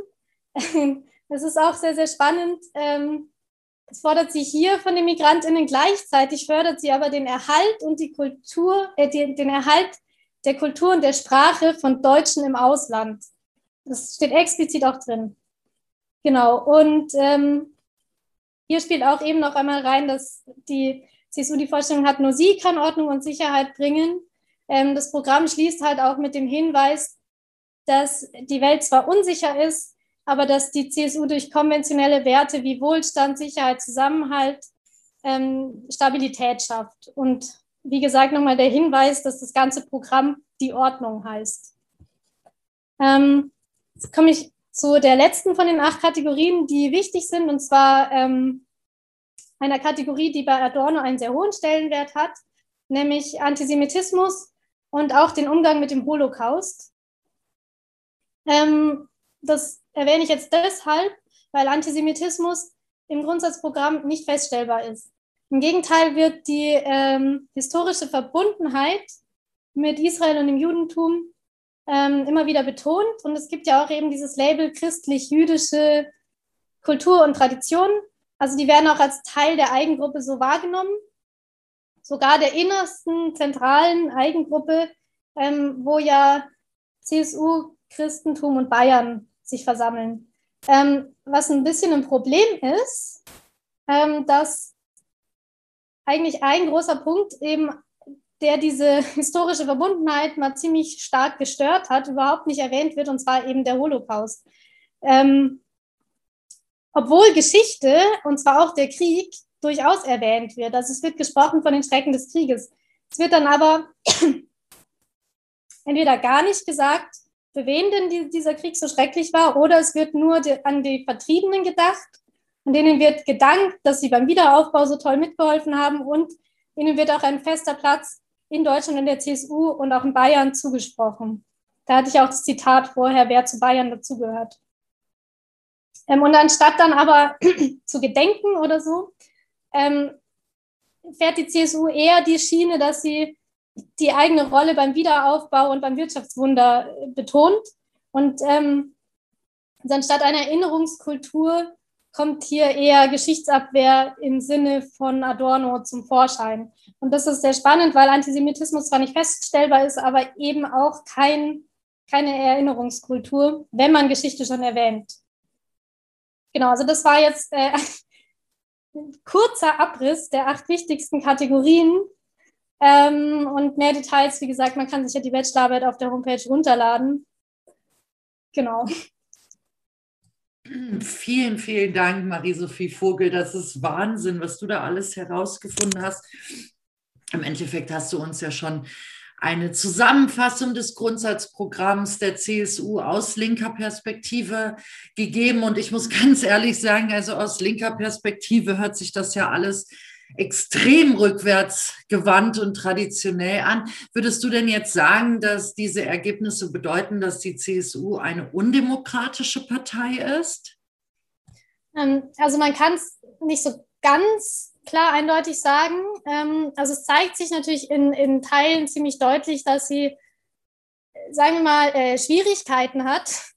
Das ist auch sehr, sehr spannend. Ähm, das fordert sie hier von den Migrantinnen gleichzeitig, fördert sie aber den Erhalt und die Kultur, äh, den Erhalt der Kultur und der Sprache von Deutschen im Ausland. Das steht explizit auch drin. Genau. Und ähm, hier spielt auch eben noch einmal rein, dass die CSU die Vorstellung hat, nur sie kann Ordnung und Sicherheit bringen. Ähm, das Programm schließt halt auch mit dem Hinweis, dass die Welt zwar unsicher ist, aber dass die CSU durch konventionelle Werte wie Wohlstand, Sicherheit, Zusammenhalt ähm, Stabilität schafft. Und wie gesagt, nochmal der Hinweis, dass das ganze Programm die Ordnung heißt. Ähm, jetzt komme ich zu der letzten von den acht Kategorien, die wichtig sind, und zwar ähm, einer Kategorie, die bei Adorno einen sehr hohen Stellenwert hat, nämlich Antisemitismus und auch den Umgang mit dem Holocaust. Ähm, das erwähne ich jetzt deshalb, weil Antisemitismus im Grundsatzprogramm nicht feststellbar ist. Im Gegenteil wird die ähm, historische Verbundenheit mit Israel und dem Judentum ähm, immer wieder betont. Und es gibt ja auch eben dieses Label christlich-jüdische Kultur und Tradition, also die werden auch als Teil der Eigengruppe so wahrgenommen, sogar der innersten zentralen Eigengruppe, ähm, wo ja CSU, Christentum und Bayern sich versammeln. Ähm, was ein bisschen ein Problem ist, ähm, dass eigentlich ein großer Punkt eben, der diese historische Verbundenheit mal ziemlich stark gestört hat, überhaupt nicht erwähnt wird, und zwar eben der Holocaust. Ähm, obwohl Geschichte, und zwar auch der Krieg, durchaus erwähnt wird. Also es wird gesprochen von den Schrecken des Krieges. Es wird dann aber entweder gar nicht gesagt, für wen denn die, dieser Krieg so schrecklich war, oder es wird nur die, an die Vertriebenen gedacht, an denen wird gedankt, dass sie beim Wiederaufbau so toll mitgeholfen haben und ihnen wird auch ein fester Platz in Deutschland in der CSU und auch in Bayern zugesprochen. Da hatte ich auch das Zitat vorher, wer zu Bayern dazugehört. Ähm, und anstatt dann aber zu gedenken oder so, ähm, fährt die CSU eher die Schiene, dass sie die eigene Rolle beim Wiederaufbau und beim Wirtschaftswunder äh, betont Und ähm, anstatt einer Erinnerungskultur kommt hier eher Geschichtsabwehr im Sinne von Adorno zum Vorschein. Und das ist sehr spannend, weil Antisemitismus zwar nicht feststellbar ist, aber eben auch kein, keine Erinnerungskultur, wenn man Geschichte schon erwähnt. Genau, also das war jetzt äh, ein kurzer Abriss der acht wichtigsten Kategorien. Ähm, und mehr Details, wie gesagt, man kann sich ja die Bachelorarbeit auf der Homepage runterladen. Genau. Vielen, vielen Dank, Marie-Sophie Vogel. Das ist Wahnsinn, was du da alles herausgefunden hast. Im Endeffekt hast du uns ja schon eine Zusammenfassung des Grundsatzprogramms der CSU aus linker Perspektive gegeben. Und ich muss ganz ehrlich sagen, also aus linker Perspektive hört sich das ja alles extrem rückwärts gewandt und traditionell an. Würdest du denn jetzt sagen, dass diese Ergebnisse bedeuten, dass die CSU eine undemokratische Partei ist? Ähm, also man kann es nicht so ganz klar eindeutig sagen. Ähm, also es zeigt sich natürlich in, in Teilen ziemlich deutlich, dass sie, sagen wir mal, äh, Schwierigkeiten hat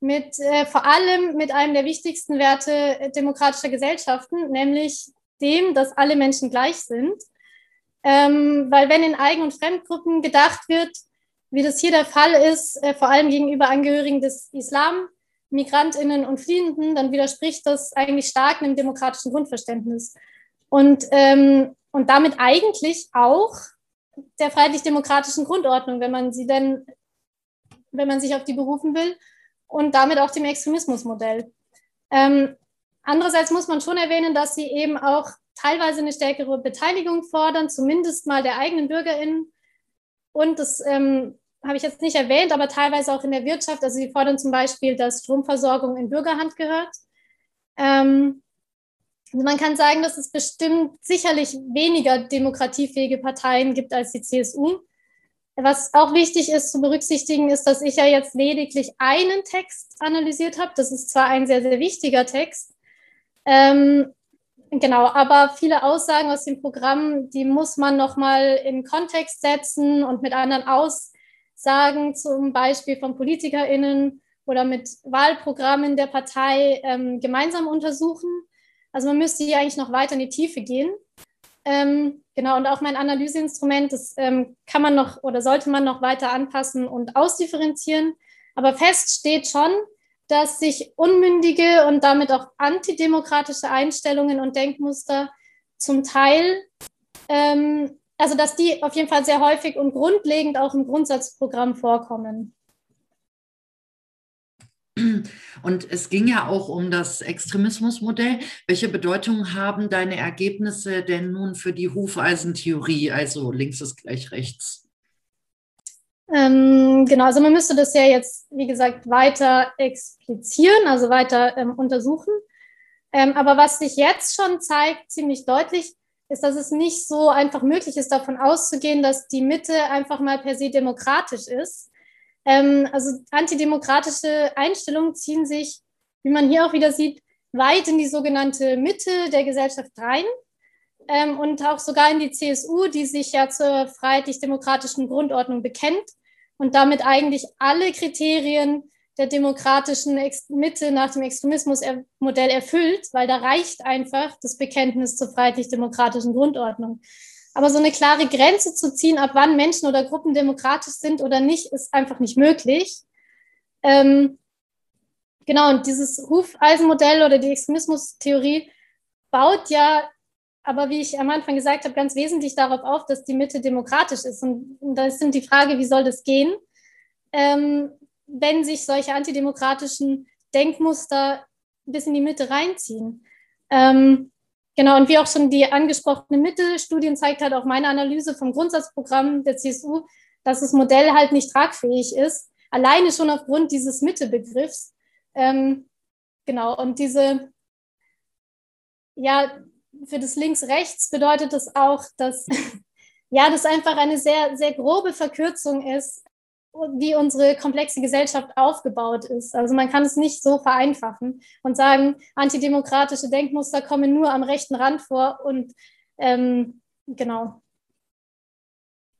mit äh, vor allem mit einem der wichtigsten Werte demokratischer Gesellschaften, nämlich dem, dass alle Menschen gleich sind. Ähm, weil wenn in Eigen- und Fremdgruppen gedacht wird, wie das hier der Fall ist, äh, vor allem gegenüber Angehörigen des Islam, Migrantinnen und Fliehenden, dann widerspricht das eigentlich stark einem demokratischen Grundverständnis. Und, ähm, und damit eigentlich auch der freiheitlich-demokratischen Grundordnung, wenn man sie denn, wenn man sich auf die berufen will, und damit auch dem Extremismusmodell. Ähm, Andererseits muss man schon erwähnen, dass sie eben auch teilweise eine stärkere Beteiligung fordern, zumindest mal der eigenen BürgerInnen. Und das ähm, habe ich jetzt nicht erwähnt, aber teilweise auch in der Wirtschaft. Also sie fordern zum Beispiel, dass Stromversorgung in Bürgerhand gehört. Ähm, also man kann sagen, dass es bestimmt sicherlich weniger demokratiefähige Parteien gibt als die CSU. Was auch wichtig ist zu berücksichtigen, ist, dass ich ja jetzt lediglich einen Text analysiert habe. Das ist zwar ein sehr, sehr wichtiger Text, ähm, genau, aber viele Aussagen aus dem Programm, die muss man nochmal in Kontext setzen und mit anderen Aussagen, zum Beispiel von PolitikerInnen oder mit Wahlprogrammen der Partei ähm, gemeinsam untersuchen. Also man müsste hier eigentlich noch weiter in die Tiefe gehen. Ähm, genau, und auch mein Analyseinstrument, das ähm, kann man noch oder sollte man noch weiter anpassen und ausdifferenzieren. Aber fest steht schon, dass sich unmündige und damit auch antidemokratische Einstellungen und Denkmuster zum Teil, ähm, also dass die auf jeden Fall sehr häufig und grundlegend auch im Grundsatzprogramm vorkommen. Und es ging ja auch um das Extremismusmodell. Welche Bedeutung haben deine Ergebnisse denn nun für die Hufeisentheorie, also links ist gleich rechts? Ähm, genau, also man müsste das ja jetzt, wie gesagt, weiter explizieren, also weiter ähm, untersuchen. Ähm, aber was sich jetzt schon zeigt, ziemlich deutlich, ist, dass es nicht so einfach möglich ist, davon auszugehen, dass die Mitte einfach mal per se demokratisch ist. Ähm, also antidemokratische Einstellungen ziehen sich, wie man hier auch wieder sieht, weit in die sogenannte Mitte der Gesellschaft rein ähm, und auch sogar in die CSU, die sich ja zur freiheitlich-demokratischen Grundordnung bekennt und damit eigentlich alle Kriterien der demokratischen Ex Mitte nach dem Extremismusmodell erfüllt, weil da reicht einfach das Bekenntnis zur freiheitlich-demokratischen Grundordnung. Aber so eine klare Grenze zu ziehen, ab wann Menschen oder Gruppen demokratisch sind oder nicht, ist einfach nicht möglich. Ähm, genau, und dieses Hufeisenmodell oder die Extremismustheorie baut ja aber wie ich am Anfang gesagt habe, ganz wesentlich darauf auf, dass die Mitte demokratisch ist. Und, und da ist die Frage, wie soll das gehen, ähm, wenn sich solche antidemokratischen Denkmuster bis in die Mitte reinziehen. Ähm, genau, und wie auch schon die angesprochene Mitte-Studien zeigt hat, auch meine Analyse vom Grundsatzprogramm der CSU, dass das Modell halt nicht tragfähig ist, alleine schon aufgrund dieses Mitte-Begriffs. Ähm, genau, und diese, ja, für das Links-Rechts bedeutet das auch, dass ja, das einfach eine sehr, sehr grobe Verkürzung ist, wie unsere komplexe Gesellschaft aufgebaut ist. Also man kann es nicht so vereinfachen und sagen, antidemokratische Denkmuster kommen nur am rechten Rand vor und ähm, genau.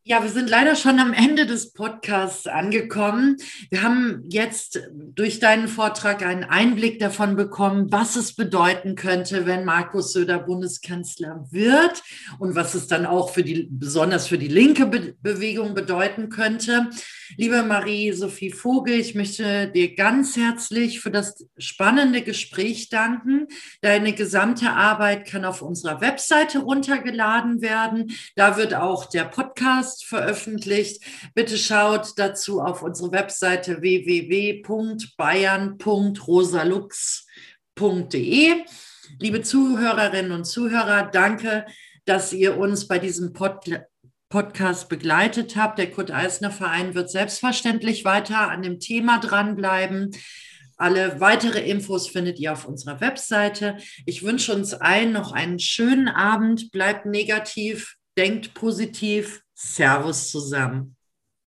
Ja, wir sind leider schon am Ende des Podcasts angekommen. Wir haben jetzt durch deinen Vortrag einen Einblick davon bekommen, was es bedeuten könnte, wenn Markus Söder Bundeskanzler wird und was es dann auch für die, besonders für die linke Be Bewegung bedeuten könnte. Liebe Marie-Sophie Vogel, ich möchte dir ganz herzlich für das spannende Gespräch danken. Deine gesamte Arbeit kann auf unserer Webseite runtergeladen werden. Da wird auch der Podcast Podcast veröffentlicht. Bitte schaut dazu auf unsere Webseite www.bayern.rosalux.de. Liebe Zuhörerinnen und Zuhörer, danke, dass ihr uns bei diesem Pod Podcast begleitet habt. Der Kurt Eisner Verein wird selbstverständlich weiter an dem Thema dranbleiben. Alle weitere Infos findet ihr auf unserer Webseite. Ich wünsche uns allen noch einen schönen Abend. Bleibt negativ, denkt positiv. Servus zusammen.